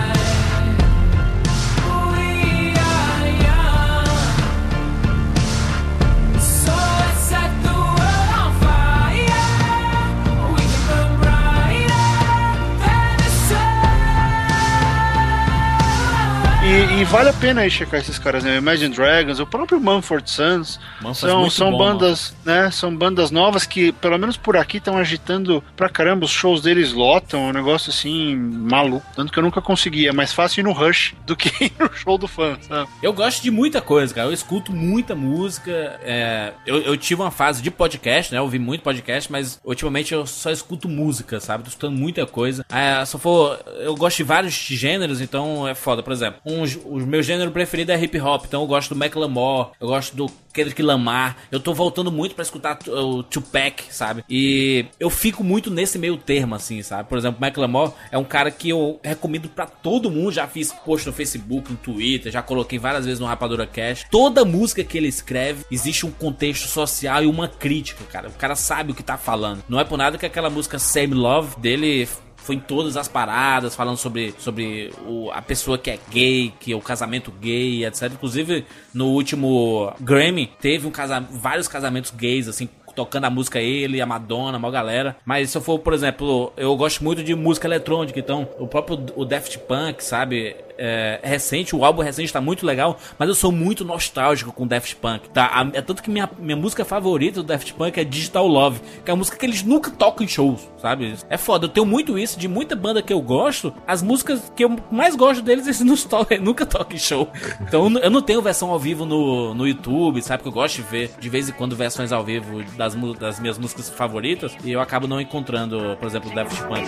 E, e vale a pena aí checar esses caras, né? Imagine Dragons, o próprio Mumford Sons. São são bom, bandas, né? São bandas novas que, pelo menos por aqui, estão agitando pra caramba. Os shows deles lotam, é um negócio assim, maluco. Tanto que eu nunca consegui. É mais fácil ir no Rush do que (laughs) ir no show do fã, sabe? Eu gosto de muita coisa, cara. Eu escuto muita música. é, eu, eu tive uma fase de podcast, né? Eu ouvi muito podcast, mas ultimamente eu só escuto música, sabe? Tô escutando muita coisa. É, só for. Eu gosto de vários gêneros, então é foda. Por exemplo, um, o meu gênero preferido é hip hop, então eu gosto do Macklemore, eu gosto do Kendrick Lamar. Eu tô voltando muito pra escutar o Tupac, sabe? E eu fico muito nesse meio termo, assim, sabe? Por exemplo, Macklemore é um cara que eu recomendo pra todo mundo. Já fiz post no Facebook, no Twitter, já coloquei várias vezes no Rapadura Cash. Toda música que ele escreve, existe um contexto social e uma crítica, cara. O cara sabe o que tá falando. Não é por nada que aquela música Same Love dele foi em todas as paradas, falando sobre, sobre o- a pessoa que é gay, que é o casamento gay, etc. Inclusive, no último Grammy, teve um casa, vários casamentos gays, assim, tocando a música ele, a Madonna, a galera. Mas se eu for, por exemplo, eu gosto muito de música eletrônica, então o próprio o Daft Punk, sabe? É, é recente, o álbum recente tá muito legal, mas eu sou muito nostálgico com Daft Punk, tá? A- é tanto que minha, minha música favorita do Daft Punk é Digital Love, que é uma música que eles nunca tocam em shows, sabe? É foda, eu tenho muito isso, de muita banda que eu gosto, as músicas que eu mais gosto deles, eles não tocam, (laughs) nunca tocam em show. Então eu não- tenho versão ao vivo no, no YouTube, sabe? Que eu gosto de ver de vez em quando versões ao vivo das, das minhas músicas favoritas, e eu acabo não encontrando, por exemplo, Daft Punk.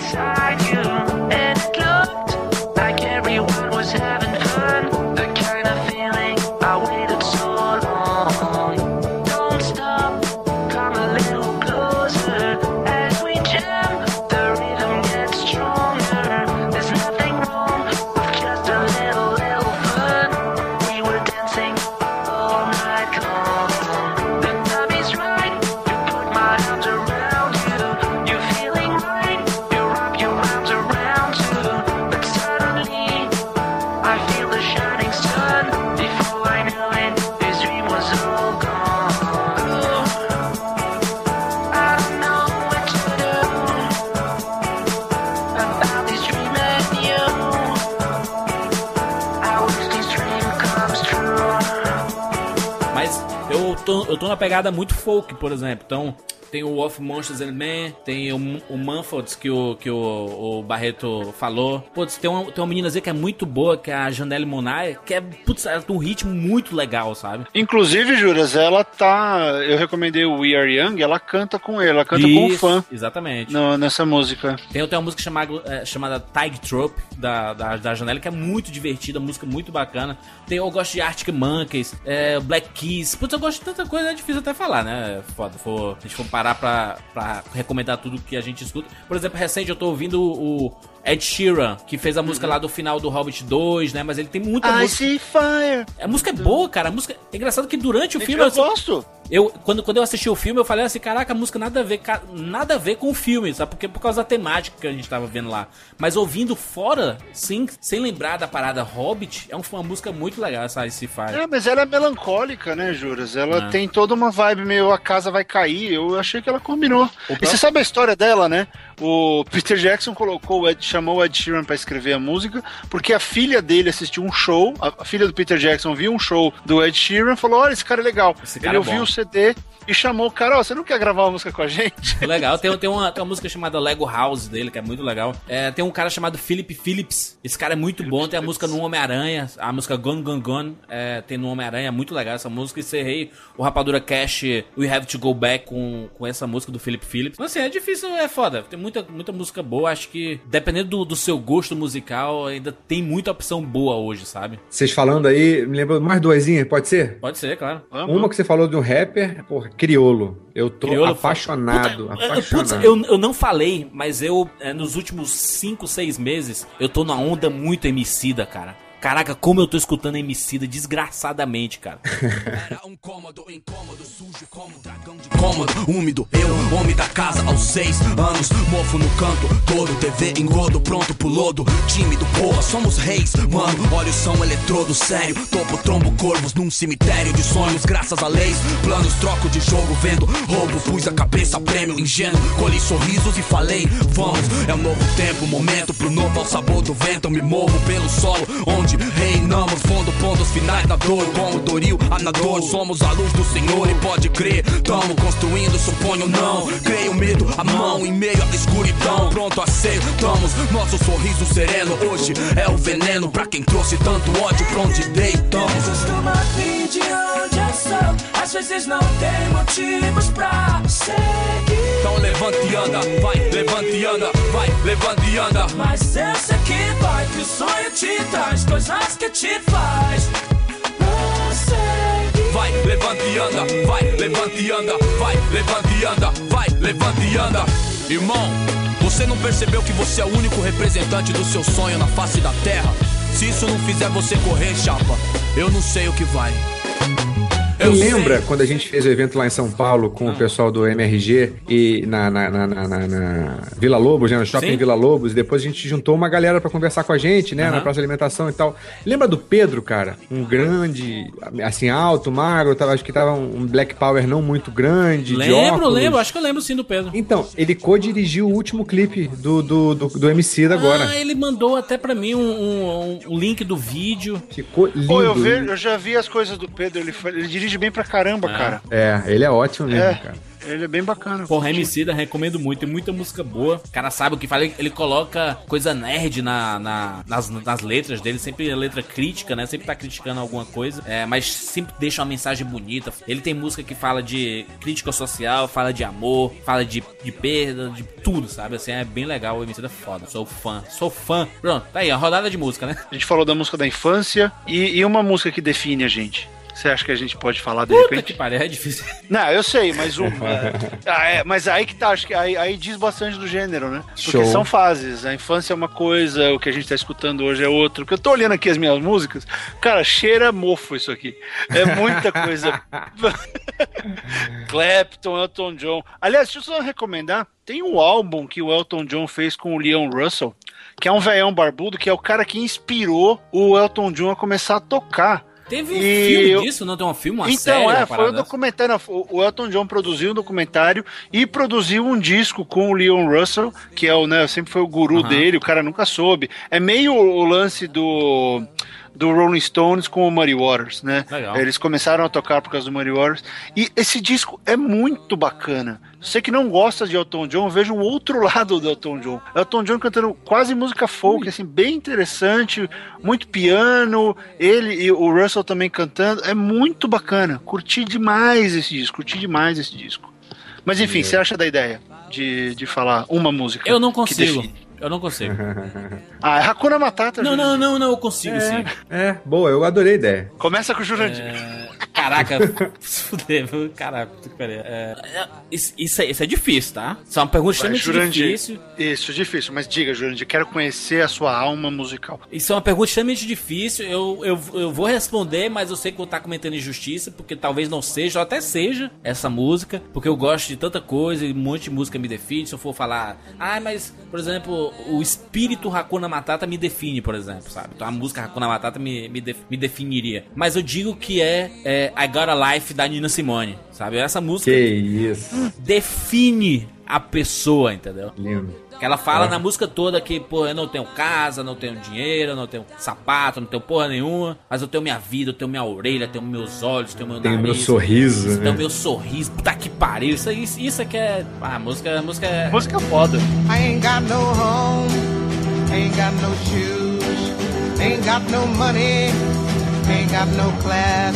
everyone was having fun. Eu tô, na pegada muito folk, por exemplo. Então, tem o Wolf Monsters and Men, tem o, o que, o, que o, o Barreto falou. Putz, tem uma, tem uma meninazinha que é muito boa, que é a Janelle Monáe, que é, putz, ela tem um ritmo muito legal, sabe? Inclusive, Juras, ela tá. Eu recomendei o We Are Young, ela canta com ele, ela canta com o Isso, fã Exatamente. no- nessa música. Tem, tem uma música chamada, é, chamada Tig Trope, da, da, da Janelle, que é muito divertida, música muito bacana. Tem, eu gosto de Arctic Monkeys, é, Black Keys. Putz, eu gosto de tanta coisa, é difícil até falar, né? Foda, for, se a gente for parar pra, pra recomendar tudo que a gente escuta. Por exemplo, recente eu tô ouvindo o Ed Sheeran, que fez a música lá do final do Hobbit 2, né? Mas ele tem muita I música. see fire. A música é boa, cara. A música. É engraçado que durante o Gente, filme. eu gosto. Eu, quando, quando eu assisti o filme, eu falei assim, caraca, a música nada a ver, nada a ver com o filme, sabe? Porque por causa da temática que a gente tava vendo lá. Mas ouvindo fora, sim, sem lembrar da parada Hobbit, é um- uma música muito legal essa Sci-Fi. É, mas ela é melancólica, né, Juras? Ela É. tem toda uma vibe meio a casa vai cair. Eu achei que ela combinou. E próprio- você sabe a história dela, né? O Peter Jackson colocou o Ed, chamou o Ed Sheeran pra escrever a música, porque a filha dele assistiu um show, a, filha do Peter Jackson viu um show do Ed Sheeran e falou: Olha, esse cara é legal. Esse Ele cara é ouviu bom. o CD e chamou o cara, ó, você não quer gravar uma música com a gente? (laughs) Legal, tem, tem, uma, tem uma música chamada Lego House dele, que é muito legal. É, tem um cara chamado Philip Phillips. Esse cara é muito bom. Tem a música no Homem-Aranha, a música Gone Gone Gone. É, tem no Homem-Aranha, é muito legal essa música. Encerrei o Rapadura Cash We Have to Go Back com, com essa música do Philip Phillips. Mas assim, é difícil, é foda. Tem muita, muita música boa. Acho que, dependendo do, do seu gosto musical, ainda tem muita opção boa hoje, sabe? Vocês falando aí, me lembrou mais duasinhas, pode ser? Pode ser, claro. Uma que você falou de um rapper, porra, Criolo. Eu tô Criolo, apaixonado, Puta, apaixonado. putz, eu, eu não falei, mas eu, é, nos últimos 5, 6 meses, eu tô na onda muito emicida, cara. Caraca, como eu tô escutando Emicida desgraçadamente, cara. Era um cômodo, incômodo, sujo como dragão de cômodo, úmido. Eu, homem da casa aos seis anos, mofo no canto todo, TV engodo, pronto pro lodo. Tímido, porra, somos reis, mano. Olha o som eletrodo, sério. Topo, trombo, corvos num cemitério de sonhos, graças a leis. Planos, troco de jogo, vendo roubo. Pus a cabeça, prêmio, ingênuo. Colhi sorrisos e falei, vamos. É um novo tempo, momento pro novo ao sabor do vento. Eu me movo pelo solo, onde reinamos. Fundo, pontos finais da dor, como Doril, anador. Somos a luz do Senhor e pode crer. Tamo construindo, suponho não. Creio medo, a mão em meio à escuridão. Pronto a ser, estamos. Nosso sorriso sereno hoje é o veneno pra quem trouxe tanto ódio pra onde deitamos. Costuma vir de onde sou. Às vezes não tem motivos pra seguir. Então levanta e anda, vai, levanta e anda, vai, levanta e anda. Mas eu sei que vai, que o sonho te traz coisas que te faz prosseguir. Vai, levanta e anda, vai, levanta e anda, vai, levanta e anda, vai, levanta e anda. Irmão, você não percebeu que você é o único representante do seu sonho na face da terra? Se isso não fizer você correr, chapa, eu não sei o que vai. Sei. lembra quando a gente fez o evento lá em São Paulo com o pessoal do MRG e na, na, na, na- na- na Vila Lobos, né? No shopping Sim. Vila Lobos, e depois a gente juntou uma galera pra conversar com a gente, né? Na praça de alimentação e tal. Lembra do Pedro, cara? Um grande, assim, alto, magro, tava, acho que tava um Black Power não muito grande. de lembro, óculos. lembro, acho que eu lembro sim do Pedro. Então, ele co-dirigiu o último clipe do, do, do, do MC da agora. Ah, ele mandou até pra mim um, um- um link do vídeo. Ficou lindo. Pô, eu, ve- eu já vi as coisas do Pedro, ele, ele dirige bem pra caramba, cara. É, ele é ótimo mesmo, É. cara. Ele é bem bacana. Porra, Emicida, recomendo muito, tem muita música boa. O cara sabe o que fala, ele- ele coloca coisa nerd na, na- nas, nas letras dele, sempre é letra crítica, né? Sempre tá criticando alguma coisa, é, mas sempre deixa uma mensagem bonita. Ele tem música que fala de crítica social, fala de amor, fala de, de perda, de tudo, sabe? Assim, é bem legal, o Emicida é foda. Sou fã, sou fã. Pronto, tá aí, a rodada de música, né? A gente falou da música da infância e, e uma música que define a gente. Você acha que a gente pode falar de Puta repente? que pariu, é difícil. Não, eu sei, mas uma. (laughs) ah, é, mas aí que tá, acho que aí, aí diz bastante do gênero, né? Porque Show. são fases. A infância é uma coisa, o que a gente tá escutando hoje é outro. Que eu tô olhando aqui as minhas músicas, cara, cheira mofo isso aqui. É muita coisa. (laughs) Clapton, Elton John. Aliás, deixa eu só recomendar. Tem um álbum que o Elton John fez com o Leon Russell, que é um velhão barbudo, que é o cara que inspirou o Elton John a começar a tocar. Teve um E filme eu- disso, não tem um filme, uma então, série, é, uma foi um documentário. O Elton John produziu um documentário e produziu um disco com o Leon Russell, que é o, né, sempre foi o guru dele, o cara nunca soube. É meio o lance do do Rolling Stones com o Muddy Waters, né? Legal. Eles começaram a tocar por causa do Muddy Waters. E esse disco é muito bacana. Você que não gosta de Elton John, veja o outro (laughs) lado do Elton John. Elton John cantando quase música folk, assim, bem interessante, muito piano, ele e o Russell também cantando. É muito bacana. Curti demais esse disco, curti demais esse disco. Mas enfim, você acha da ideia de, de falar uma música? Eu não que consigo. Eu não consigo. (laughs) Ah, é Hakuna Matata. Não, não, não, não, eu consigo sim. É, boa, eu adorei a ideia. Começa com o Jurandir. É, Caraca, (laughs) se fuder, viu? caraca. É, é, isso, isso, é, isso é difícil, tá? Isso é uma pergunta extremamente Jurandir. difícil. Isso, é difícil. Mas diga, Jurandir, quero conhecer a sua alma musical. Isso é uma pergunta extremamente difícil. Eu, eu, eu vou responder, mas eu sei que eu vou estar cometendo injustiça, porque talvez não seja, ou até seja, essa música, porque eu gosto de tanta coisa e um monte de música me define. Se eu for falar, ah, mas, por exemplo, o espírito Hakuna Matata me define, por exemplo, sabe? Então a música Hakuna Matata me, me, def- me definiria. Mas eu digo que é, é I Got a Life da Nina Simone, sabe? Essa música Que isso. define a pessoa, entendeu? Lindo. Que ela fala É. na música toda que, pô, eu não tenho casa, não tenho dinheiro, não tenho sapato, não tenho porra nenhuma, mas eu tenho minha vida, eu tenho minha orelha, eu tenho meus olhos, tenho meu Tem o nariz. meu sorriso, eu né? tenho meu sorriso. Puta que pariu. Isso, isso, isso é que é. Ah, a música, a música é. Música foda. I ain't got no home, ain't got no shoes, ain't got no money, ain't got no class,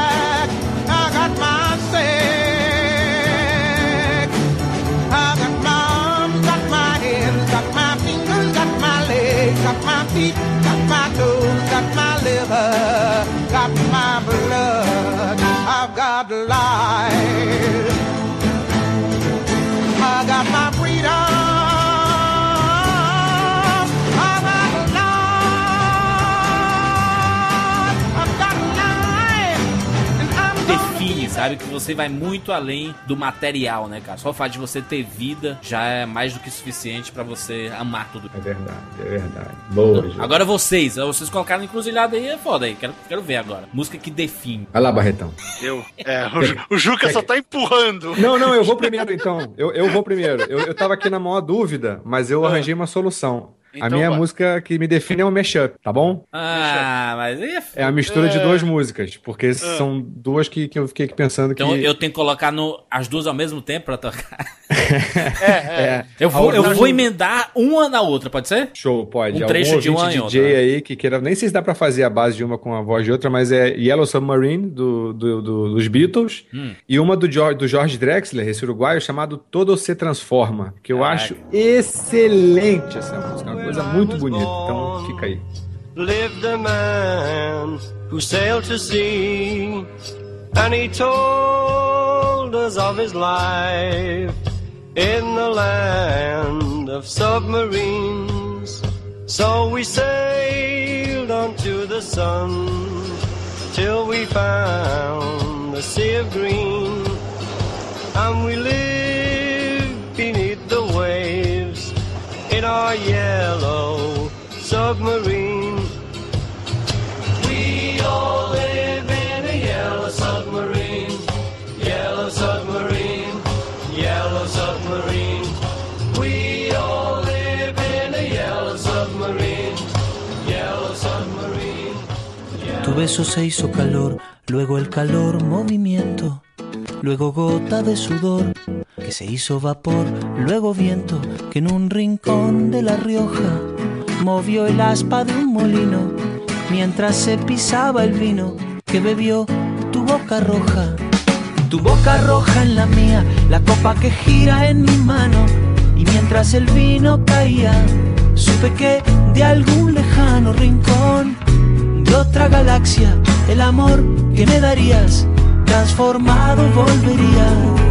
sabe? Que você vai muito além do material, né, cara? Só o fato de você ter vida já é mais do que suficiente pra você amar tudo. É verdade, é verdade. Boa, Ju. Agora vocês, vocês colocaram encruzilhada aí, é foda aí. Quero, quero ver agora. Música que define. Vai lá, Barretão. Eu. É, o, o Juca só tá empurrando. Não, não, eu vou primeiro então. Eu, eu vou primeiro. Eu, eu tava aqui na maior dúvida, mas eu arranjei uma solução. A Então minha vai. música que me define é um mashup, tá bom? Ah, mas é É a mistura de É. duas músicas, porque são duas que, que eu fiquei pensando que. Então eu tenho que colocar no, as duas ao mesmo tempo pra tocar. (laughs) É, Eu vou, eu vou emendar uma na outra, pode ser? Show, pode. Um trecho Algum de uma DJ outra, né? aí que queira. Nem sei se dá pra fazer a base de uma com a voz de outra, mas é Yellow Submarine do, do- do- dos Beatles Hum. e uma do, George, do Jorge Drexler, esse uruguaio, chamado Todo Se Transforma, que eu Caraca. acho excelente essa música, é coisa muito bonita. Então fica aí. lived a man who sailed to sea, and he told us of his life in the land of submarines. So we sailed onto the sun till we found the sea of green, and we lived our yellow submarine. We all live in a yellow submarine, yellow submarine, yellow submarine. We all live in a yellow submarine, yellow submarine. Tu beso se hizo calor, luego el calor movimiento, luego gota de sudor se hizo vapor, luego viento que en un rincón de La Rioja movió el aspa de un molino mientras se pisaba el vino que bebió tu boca roja. Tu boca roja en la mía, la copa que gira en mi mano y mientras el vino caía, supe que de algún lejano rincón de otra galaxia, el amor que me darías, transformado volvería.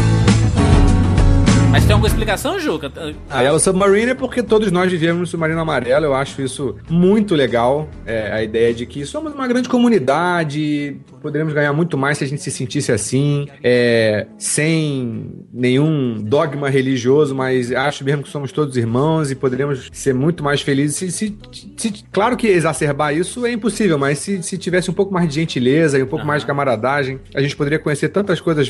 Mas tem alguma explicação, Juca? A Yellow Submarine é porque todos nós vivemos no submarino amarelo. Eu acho isso muito legal. É, a ideia de que somos uma grande comunidade, poderíamos ganhar muito mais se a gente se sentisse assim, é, sem nenhum dogma religioso, mas acho mesmo que somos todos irmãos e poderíamos ser muito mais felizes. Se, se- se- claro que exacerbar isso é impossível, mas se, se tivesse um pouco mais de gentileza e um pouco mais de camaradagem, a gente poderia conhecer tantas coisas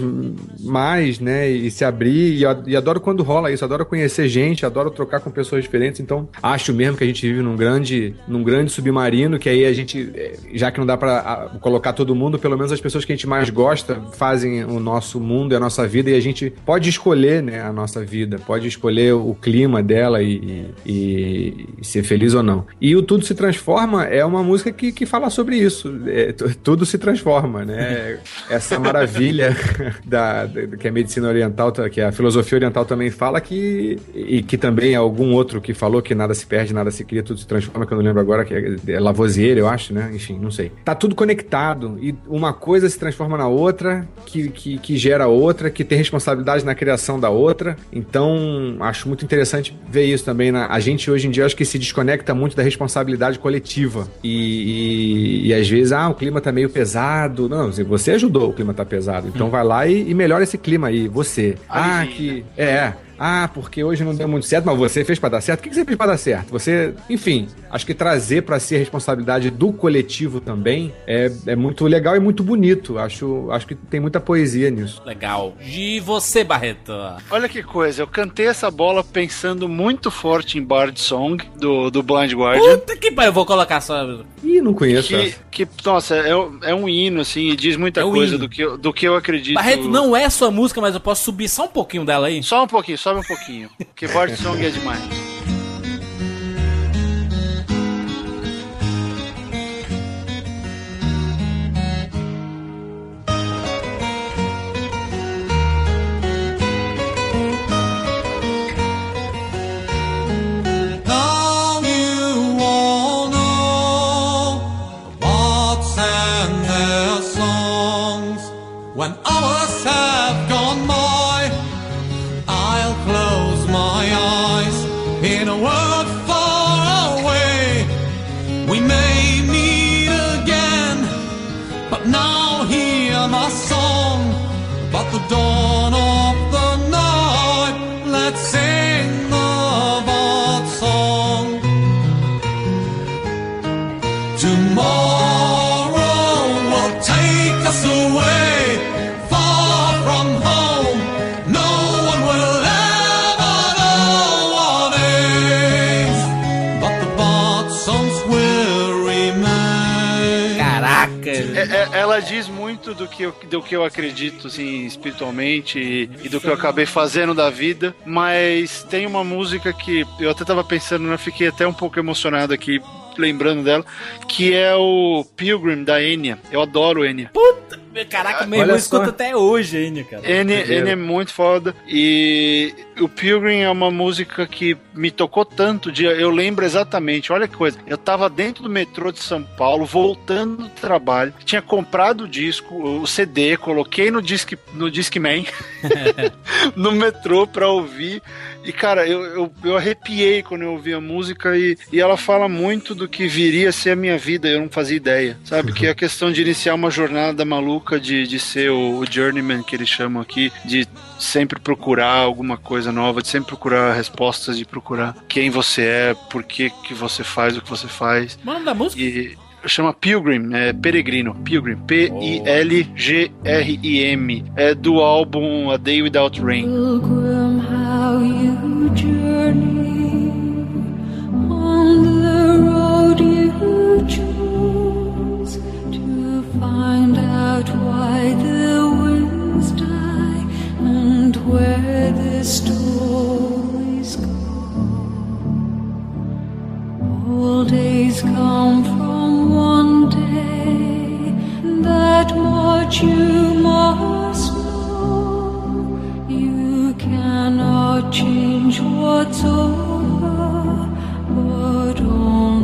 mais, né? E se abrir. E, eu- e adoro quando rola isso, adoro conhecer gente, adoro trocar com pessoas diferentes. Então, acho mesmo que a gente vive num grande, num grande submarino, que aí a gente, eh, já que não dá pra ah, colocar todo mundo, pelo menos as pessoas que a gente mais gosta fazem o nosso mundo e a nossa vida, e a gente pode escolher, né, a nossa vida, pode escolher o clima dela e, e- e ser feliz ou não. E o Tudo Se Transforma é uma música que, que fala sobre isso. É, tu- tudo se transforma, né? (laughs) Essa maravilha da, da- que a medicina oriental, que a filosofia oriental também fala que e que também algum outro que falou que nada se perde, nada se cria, tudo se transforma, que eu não lembro agora, que é, é Lavoisier, eu acho, né? Enfim, não sei. Tá tudo conectado e uma coisa se transforma na outra, que, que, que gera outra, que tem responsabilidade na criação da outra. Então, acho muito interessante ver isso também. Na, a gente hoje em dia acho que se desconecta muito da responsabilidade coletiva. E, e, e às vezes, ah, o clima tá meio pesado. Não, você ajudou o clima tá pesado. Então vai lá e, e melhora esse clima aí, você. Ah, que. É. Ah, porque hoje não deu muito certo, mas você fez pra dar certo. O que você fez pra dar certo? Você, enfim, acho que trazer pra si a responsabilidade do coletivo também é, é muito legal e muito bonito. Acho, acho que tem muita poesia nisso. Legal. De você, Barreto. Olha que coisa, eu cantei essa bola pensando muito forte em Bard Song, do, do Blind Guardian. Puta que pariu, eu vou colocar só. Ih, não conheço Que, essa. que nossa, é, é um hino, assim, e diz muita É um coisa hino. do que, eu- do que eu acredito. Barreto não é sua música, mas eu posso subir só um pouquinho dela aí? Só um pouquinho, sobe um pouquinho. Que Bard Song é demais. Now you us away far from home. No one will ever know what is, but the bard songs will remain. Caraca! É- é- ela diz muito do que, eu, do que eu acredito, assim, espiritualmente e, e do que eu acabei fazendo da vida, mas tem uma música que eu até tava pensando, né, fiquei até um pouco emocionado aqui, lembrando dela, que é o Pilgrim, da Enya. Eu adoro Enya. Puta, caraca, meu irmão escuta até hoje ainda, cara. N, N é muito foda. E o Pilgrim é uma música que me tocou tanto. De, eu lembro exatamente, olha que coisa. Eu tava dentro do metrô de São Paulo, voltando do trabalho. Tinha comprado o disco, o CD, coloquei no Disc, no Discman (laughs) no metrô pra ouvir. E, cara, eu, eu, eu arrepiei quando eu ouvi a música e, e ela fala muito do que viria a ser a minha vida, eu não fazia ideia, sabe? Que é a questão de iniciar uma jornada maluca de, de ser o, o journeyman que eles chamam aqui, de sempre procurar alguma coisa nova, de sempre procurar respostas, de procurar quem você é, por que, que você faz o que você faz. O nome da música? E chama Pilgrim, é peregrino, Pilgrim, P-I-L-G-R-I-M. É do álbum A Day Without Rain. Pilgrim, how you journey change what's over, but only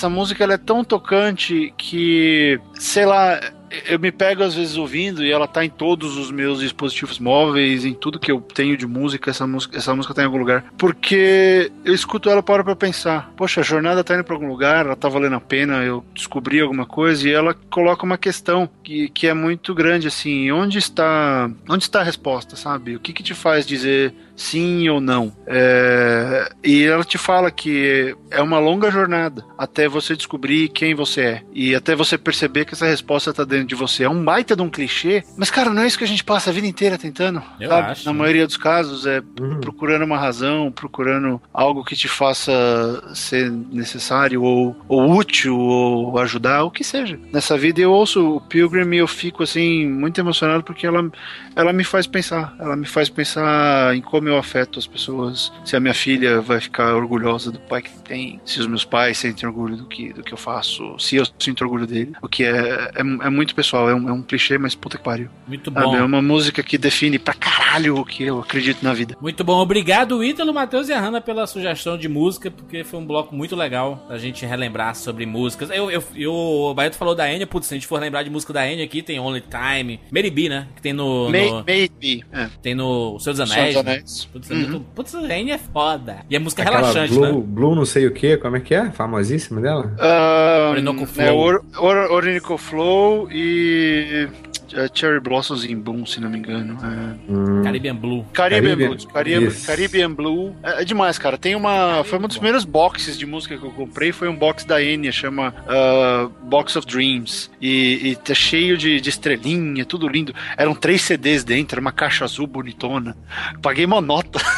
essa música ela é tão tocante que, sei lá, eu me pego às vezes ouvindo e ela tá em todos os meus dispositivos móveis, em tudo que eu tenho de música, essa música, essa música tá em algum lugar. Porque eu escuto ela para pra pensar. Poxa, a jornada tá indo pra algum lugar, ela tá valendo a pena, eu descobri alguma coisa e ela coloca uma questão que, que é muito grande, assim, onde está, onde está a resposta, sabe? O que que te faz dizer sim ou não? É, e ela te fala que é uma longa jornada até você descobrir quem você é e até você perceber que essa resposta tá dentro de você. É um baita de um clichê, mas cara, não é isso que a gente passa a vida inteira tentando, Eu sabe? acho, Na né? maioria dos casos é procurando uma razão, procurando algo que te faça ser necessário ou, ou útil ou ajudar, o que seja. Nessa vida eu ouço o Pilgrim e eu fico assim muito emocionado porque ela, ela me faz pensar, ela me faz pensar em como eu afeto as pessoas, se a minha filha vai ficar orgulhosa do pai que tem, se os meus pais sentem orgulho do que, do que eu faço, se eu sinto orgulho dele, o que é, é, é muito pessoal, é um, é um clichê, mas puta que pariu. Muito Sabe, bom. É uma música que define pra caralho o que eu acredito na vida. Muito bom, obrigado Ítalo, Matheus e a Hanna pela sugestão de música, porque foi um bloco muito legal a gente relembrar sobre músicas. Eu, eu, eu, o Baeto falou da Enya, putz, se a gente for lembrar de música da Enya aqui, tem Only Time, Mary B, né? Que tem no. May- no- Maybe. É. tem no Senhor dos Senhor Anéis. né? Putz, é Uhum. muito- putz, Enya é foda. E a música é Aquela relaxante, Blue, né? Blue não sei o que, como é que é? Famosíssima dela? Ah, Orinoco É, Flow. Or, Or, Orinoco Flow e é, Cherry Blossoms in Boom, se não me engano. É. Caribbean Blue. Caribbean, Caribbean- Blues. Caribbean. Caribbean Blue. É, é demais, cara. Tem uma. Foi um dos primeiros boxes de música que eu comprei. Foi um box da Enya, chama ah, Box of Dreams. E, e tá cheio de, de estrelinha, tudo lindo. Eram três CDs dentro, era uma caixa azul bonitona. Paguei uma nota. (laughs)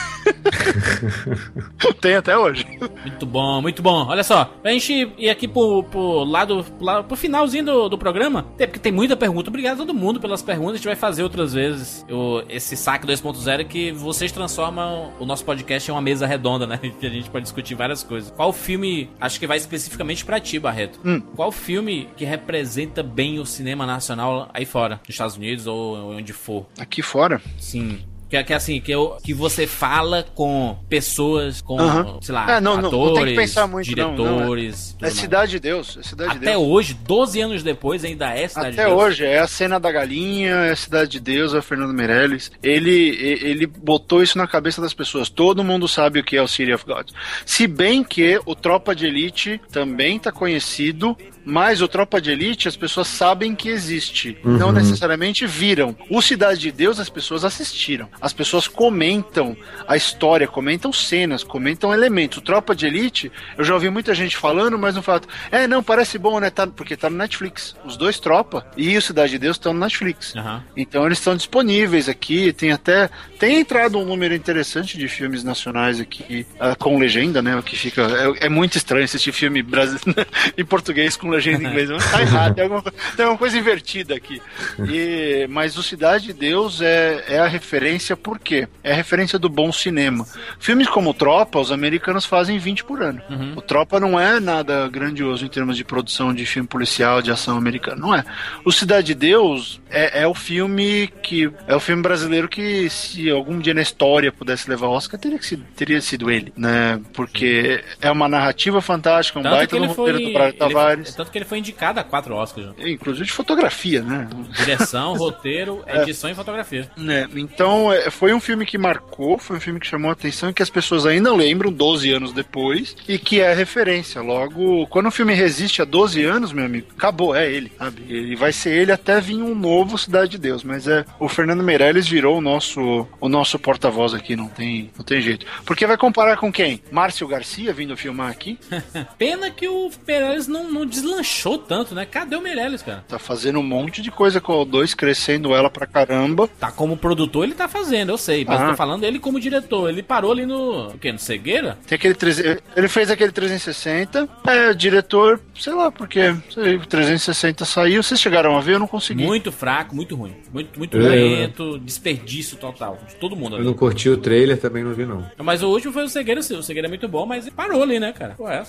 Tem até hoje. Muito bom, muito bom. Olha só, pra gente ir aqui pro, pro lado, pro, finalzinho do, do programa, até porque tem muita pergunta. Obrigado a todo mundo pelas perguntas. A gente vai fazer outras vezes esse saque 2.0 que vocês transformam o nosso podcast em uma mesa redonda, né? (laughs) Que a gente pode discutir várias coisas. Qual filme, acho que vai especificamente pra ti, Barreto? Hum. Qual filme que representa bem o cinema nacional aí fora, nos Estados Unidos ou onde for? Aqui fora? Sim. Que, é- que é assim, que, eu, que você fala com pessoas, com, Aham. sei lá, É, não, não, atores, não tem que pensar muito, não, não, é- diretores. É. Cidade de Deus. É Cidade de Até Deus. hoje, 12 anos depois, ainda é Cidade Até de Deus. hoje, é a cena da galinha, é a Cidade de Deus, é o Fernando Meirelles. Ele, ele botou isso na cabeça das pessoas. Todo mundo sabe o que é o City of God. Se bem que o Tropa de Elite também tá conhecido, mas o Tropa de Elite as pessoas sabem que existe. Uhum. Não necessariamente viram. O Cidade de Deus as pessoas assistiram. As pessoas comentam a história, comentam cenas, comentam elementos. O Tropa de Elite, eu já ouvi muita gente falando, mas no fato, é, não, parece bom, né? Tá, porque tá no Netflix. Os dois Tropa e o Cidade de Deus estão no Netflix. Aham. Então eles estão disponíveis aqui. Tem até. Tem entrado um número interessante de filmes nacionais aqui ah, com legenda, né? O que fica. É, é muito estranho assistir filme brasileiro (laughs) em português com legenda em inglês. Mas tá (laughs) errado, tem alguma, tem alguma coisa invertida aqui. E, mas o Cidade de Deus é, é a referência, por quê? É a referência do bom cinema. Filmes como Tropa, os americanos fazem 20 por ano. Uhum. O Tropa não é nada grandioso em termos de produção de filme policial, de ação americano, não é. O Cidade de Deus é, é o filme que é o filme brasileiro que se algum dia na história pudesse levar Oscar teria sido, teria sido ele, né? Porque é uma narrativa fantástica, um Tanto que baita foi, roteiro do Tavares, tanto que ele foi indicado a quatro Oscars. né? inclusive de fotografia, né? Direção, (laughs) roteiro, edição e fotografia. né? Então, é, foi um filme que marcou, foi um filme que chamou a atenção e que as pessoas ainda lembram 12 anos depois e que é referência. Logo, quando o filme resiste a 12 anos, meu amigo, acabou, é ele, sabe? Ele vai ser ele até vir um novo Cidade de Deus, mas é o Fernando Meirelles virou o nosso o nosso porta-voz aqui, não tem, não tem jeito. Porque vai comparar com quem? Márcio Garcia vindo filmar aqui? (laughs) Pena que o Meirelles não, não deslanchou tanto, né? Cadê o Meirelles, cara? Tá fazendo um monte de coisa com o 2, crescendo ela pra caramba. Tá como produtor, ele tá fazendo, eu sei. Mas Ah. eu tô falando ele como diretor. Ele parou ali no. O quê? No Cegueira? Tem aquele 300 ele fez aquele 360. É, diretor, sei lá porque, sei, o 360 saiu. Vocês chegaram a ver? Eu não consegui. Muito fraco, muito ruim. Muito, muito Eu- lento, desperdício total. De todo mundo Eu ali. não curti o trailer, também não vi, não. Mas o último foi o Cegueira, sim. O Cegueira é muito bom, mas parou ali, né, cara? Pô, é.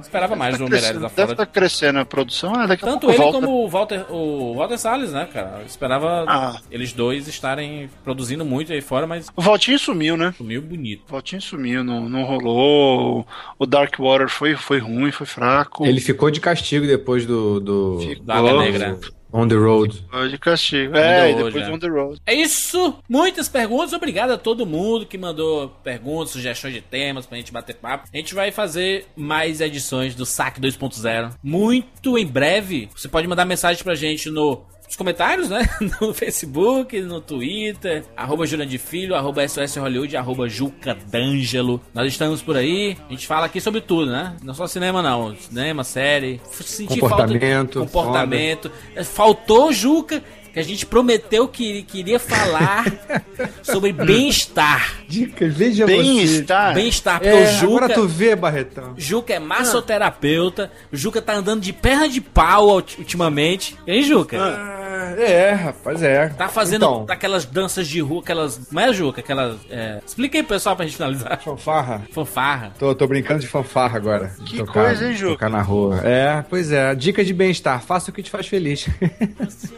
Esperava mais do Tá Meirelles crescendo, lá deve fora. estar crescendo a produção. Ah, daqui a Tanto pouco ele volta. como o Walter, o Walter Salles, né, cara? Eu esperava Ah. eles dois estarem produzindo muito aí fora, mas O Valtinho sumiu, né? sumiu bonito. O Valtinho sumiu, não, não rolou. O Dark Water foi, foi ruim, foi fraco. Ele ficou de castigo depois do. do Da Águia Negra. On the Road. De castigo. É, e depois é. On The Road. É isso! Muitas perguntas. Obrigado a todo mundo que mandou perguntas, sugestões de temas pra gente bater papo. A gente vai fazer mais edições do Saque 2.0 muito em breve. Você pode mandar mensagem pra gente no nos comentários, né? (laughs) No Facebook, no Twitter, arroba Jurandir Filho, arroba SOS Hollywood, arroba Juca D'Angelo. Nós estamos por aí, a gente fala aqui sobre tudo, né? Não só cinema não, cinema, série, sentir Comportamento, falta, comportamento. Faltou, Juca, que a gente prometeu que queria falar (laughs) sobre bem-estar. Dicas, veja Bem-estar. Bem-estar, porque É, o Juca... agora tu vê, Barretão. Juca é massoterapeuta, o Juca tá andando de perna de pau ulti- ultimamente. Hein, Juca? Ah, é, rapaz, é. Tá fazendo Então, aquelas danças de rua, aquelas. Não é, Juca? Aquelas. É... Explica aí, pessoal, pra gente finalizar. fanfarra. Fanfarra. Tô, tô brincando de fanfarra agora. Que coisa, hein, Juca? Tocar na rua. É, pois é. Dica de bem-estar. Faça o que te faz feliz. (laughs)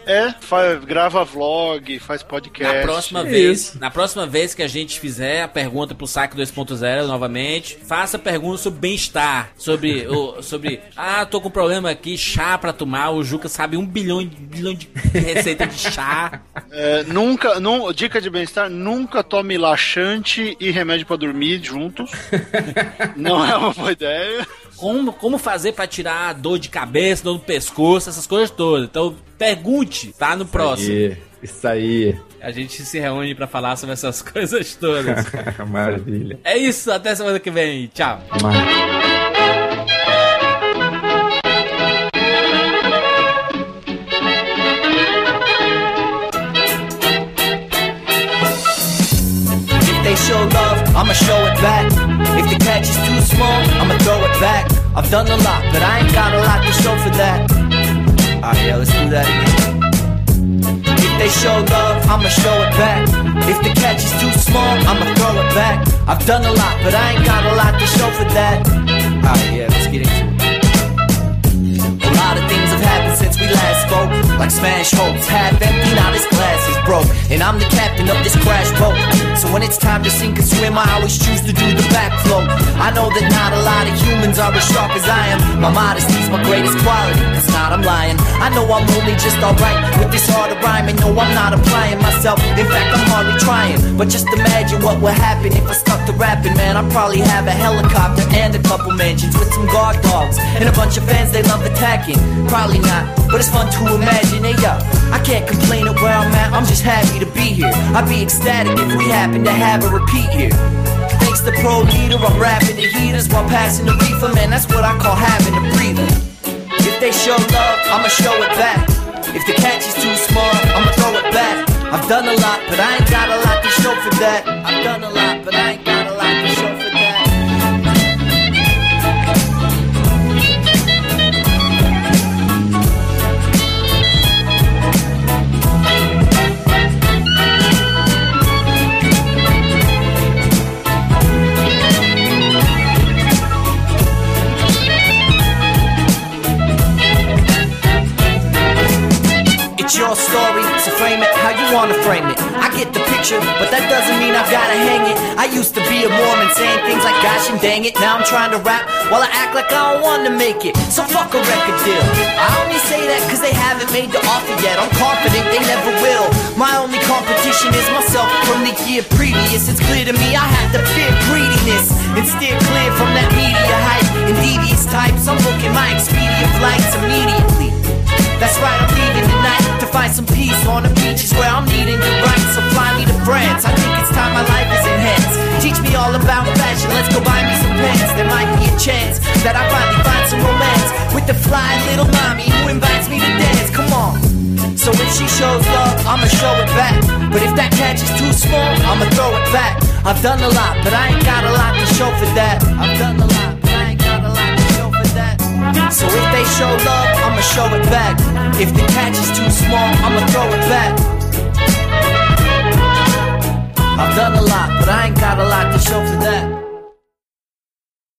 É, fa- grava vlog, faz podcast. Na próxima Isso. vez, na próxima vez que a gente fizer a pergunta pro saque 2.0 novamente, faça pergunta sobre bem-estar, sobre o sobre, ah, tô com problema aqui, chá pra tomar, o Juca sabe um bilhão, de- bilhão de (laughs) receita de chá. É, nunca, nu- dica de bem-estar, nunca tome laxante e remédio pra dormir juntos. (laughs) Não é uma boa ideia. Como, como fazer pra tirar dor de cabeça, dor no pescoço, essas coisas todas. Então, pergunte, tá no próximo. Aí, isso aí. A gente se reúne pra falar sobre essas (laughs) coisas todas. Maravilha. é isso, até semana que vem. Tchau. Maravilha. Show love, I'ma show it back. If the catch is too small, I'ma throw it back. I've done a lot, but I ain't got a lot to show for that. Alright, yeah, let's do that again. If they show love, I'ma show it back. If the catch is too small, I'ma throw it back. I've done a lot, but I ain't got a lot to show for that. Alright, yeah, let's get into it. A lot of things have happened since we last spoke. Like smash hopes, half empty, this glass is broke. And I'm the captain of this crash boat. So when it's time to sink or swim, I always choose to do the backflow. I know that not a lot of humans are as sharp as I am. My modesty's my greatest quality, cause not I'm lying. I know I'm only just alright with this of rhyming. No, I'm not applying myself. In fact, I'm hardly trying. But just imagine what would happen if I stuck to rapping, man. I'd probably have a helicopter and a couple mansions with some guard dogs and a bunch of fans they love attacking. Probably not, but it's fun to imagine. Hey, yo, I can't complain at where I'm at. I'm just happy to be here. I'd be ecstatic if we happen to have a repeat here. Thanks to Pro Leader, I'm rapping the heaters while passing the reefer, man. That's what I call having a breather. If they show love, I'ma show it back. If the catch is too small, I'ma throw it back. I've done a lot, but I ain't got a lot to show for that. I've done a lot, but I ain't got It's your story, so frame it how you wanna frame it. I get the picture, but that doesn't mean I've gotta hang it. I used to be a Mormon saying things like gosh and dang it. Now I'm trying to rap while I act like I don't wanna make it. So fuck a record deal. I only say that cause they haven't made the offer yet. I'm confident they never will. My only competition is myself from the year previous. It's clear to me I have to fear greediness and steer clear from that media hype and devious types. I'm booking my Expedia flights immediately. That's right, I'm leaving tonight to find some peace on the beaches where I'm needing to write. So fly me to France. I think it's time my life is enhanced. Teach me all about fashion, let's go buy me some pants. There might be a chance that I finally find some romance with the fly little mommy who invites me to dance. Come on. So if she shows love, I'ma show it back. But if that catch is too small, I'ma throw it back. I've done a lot, but I ain't got a lot to show for that. I've done a lot, but I ain't got a lot to show for that. So if they show love, I'ma show it back. If the catch is too small, I'ma throw it back. I've done a lot, but I ain't got a lot to show for that.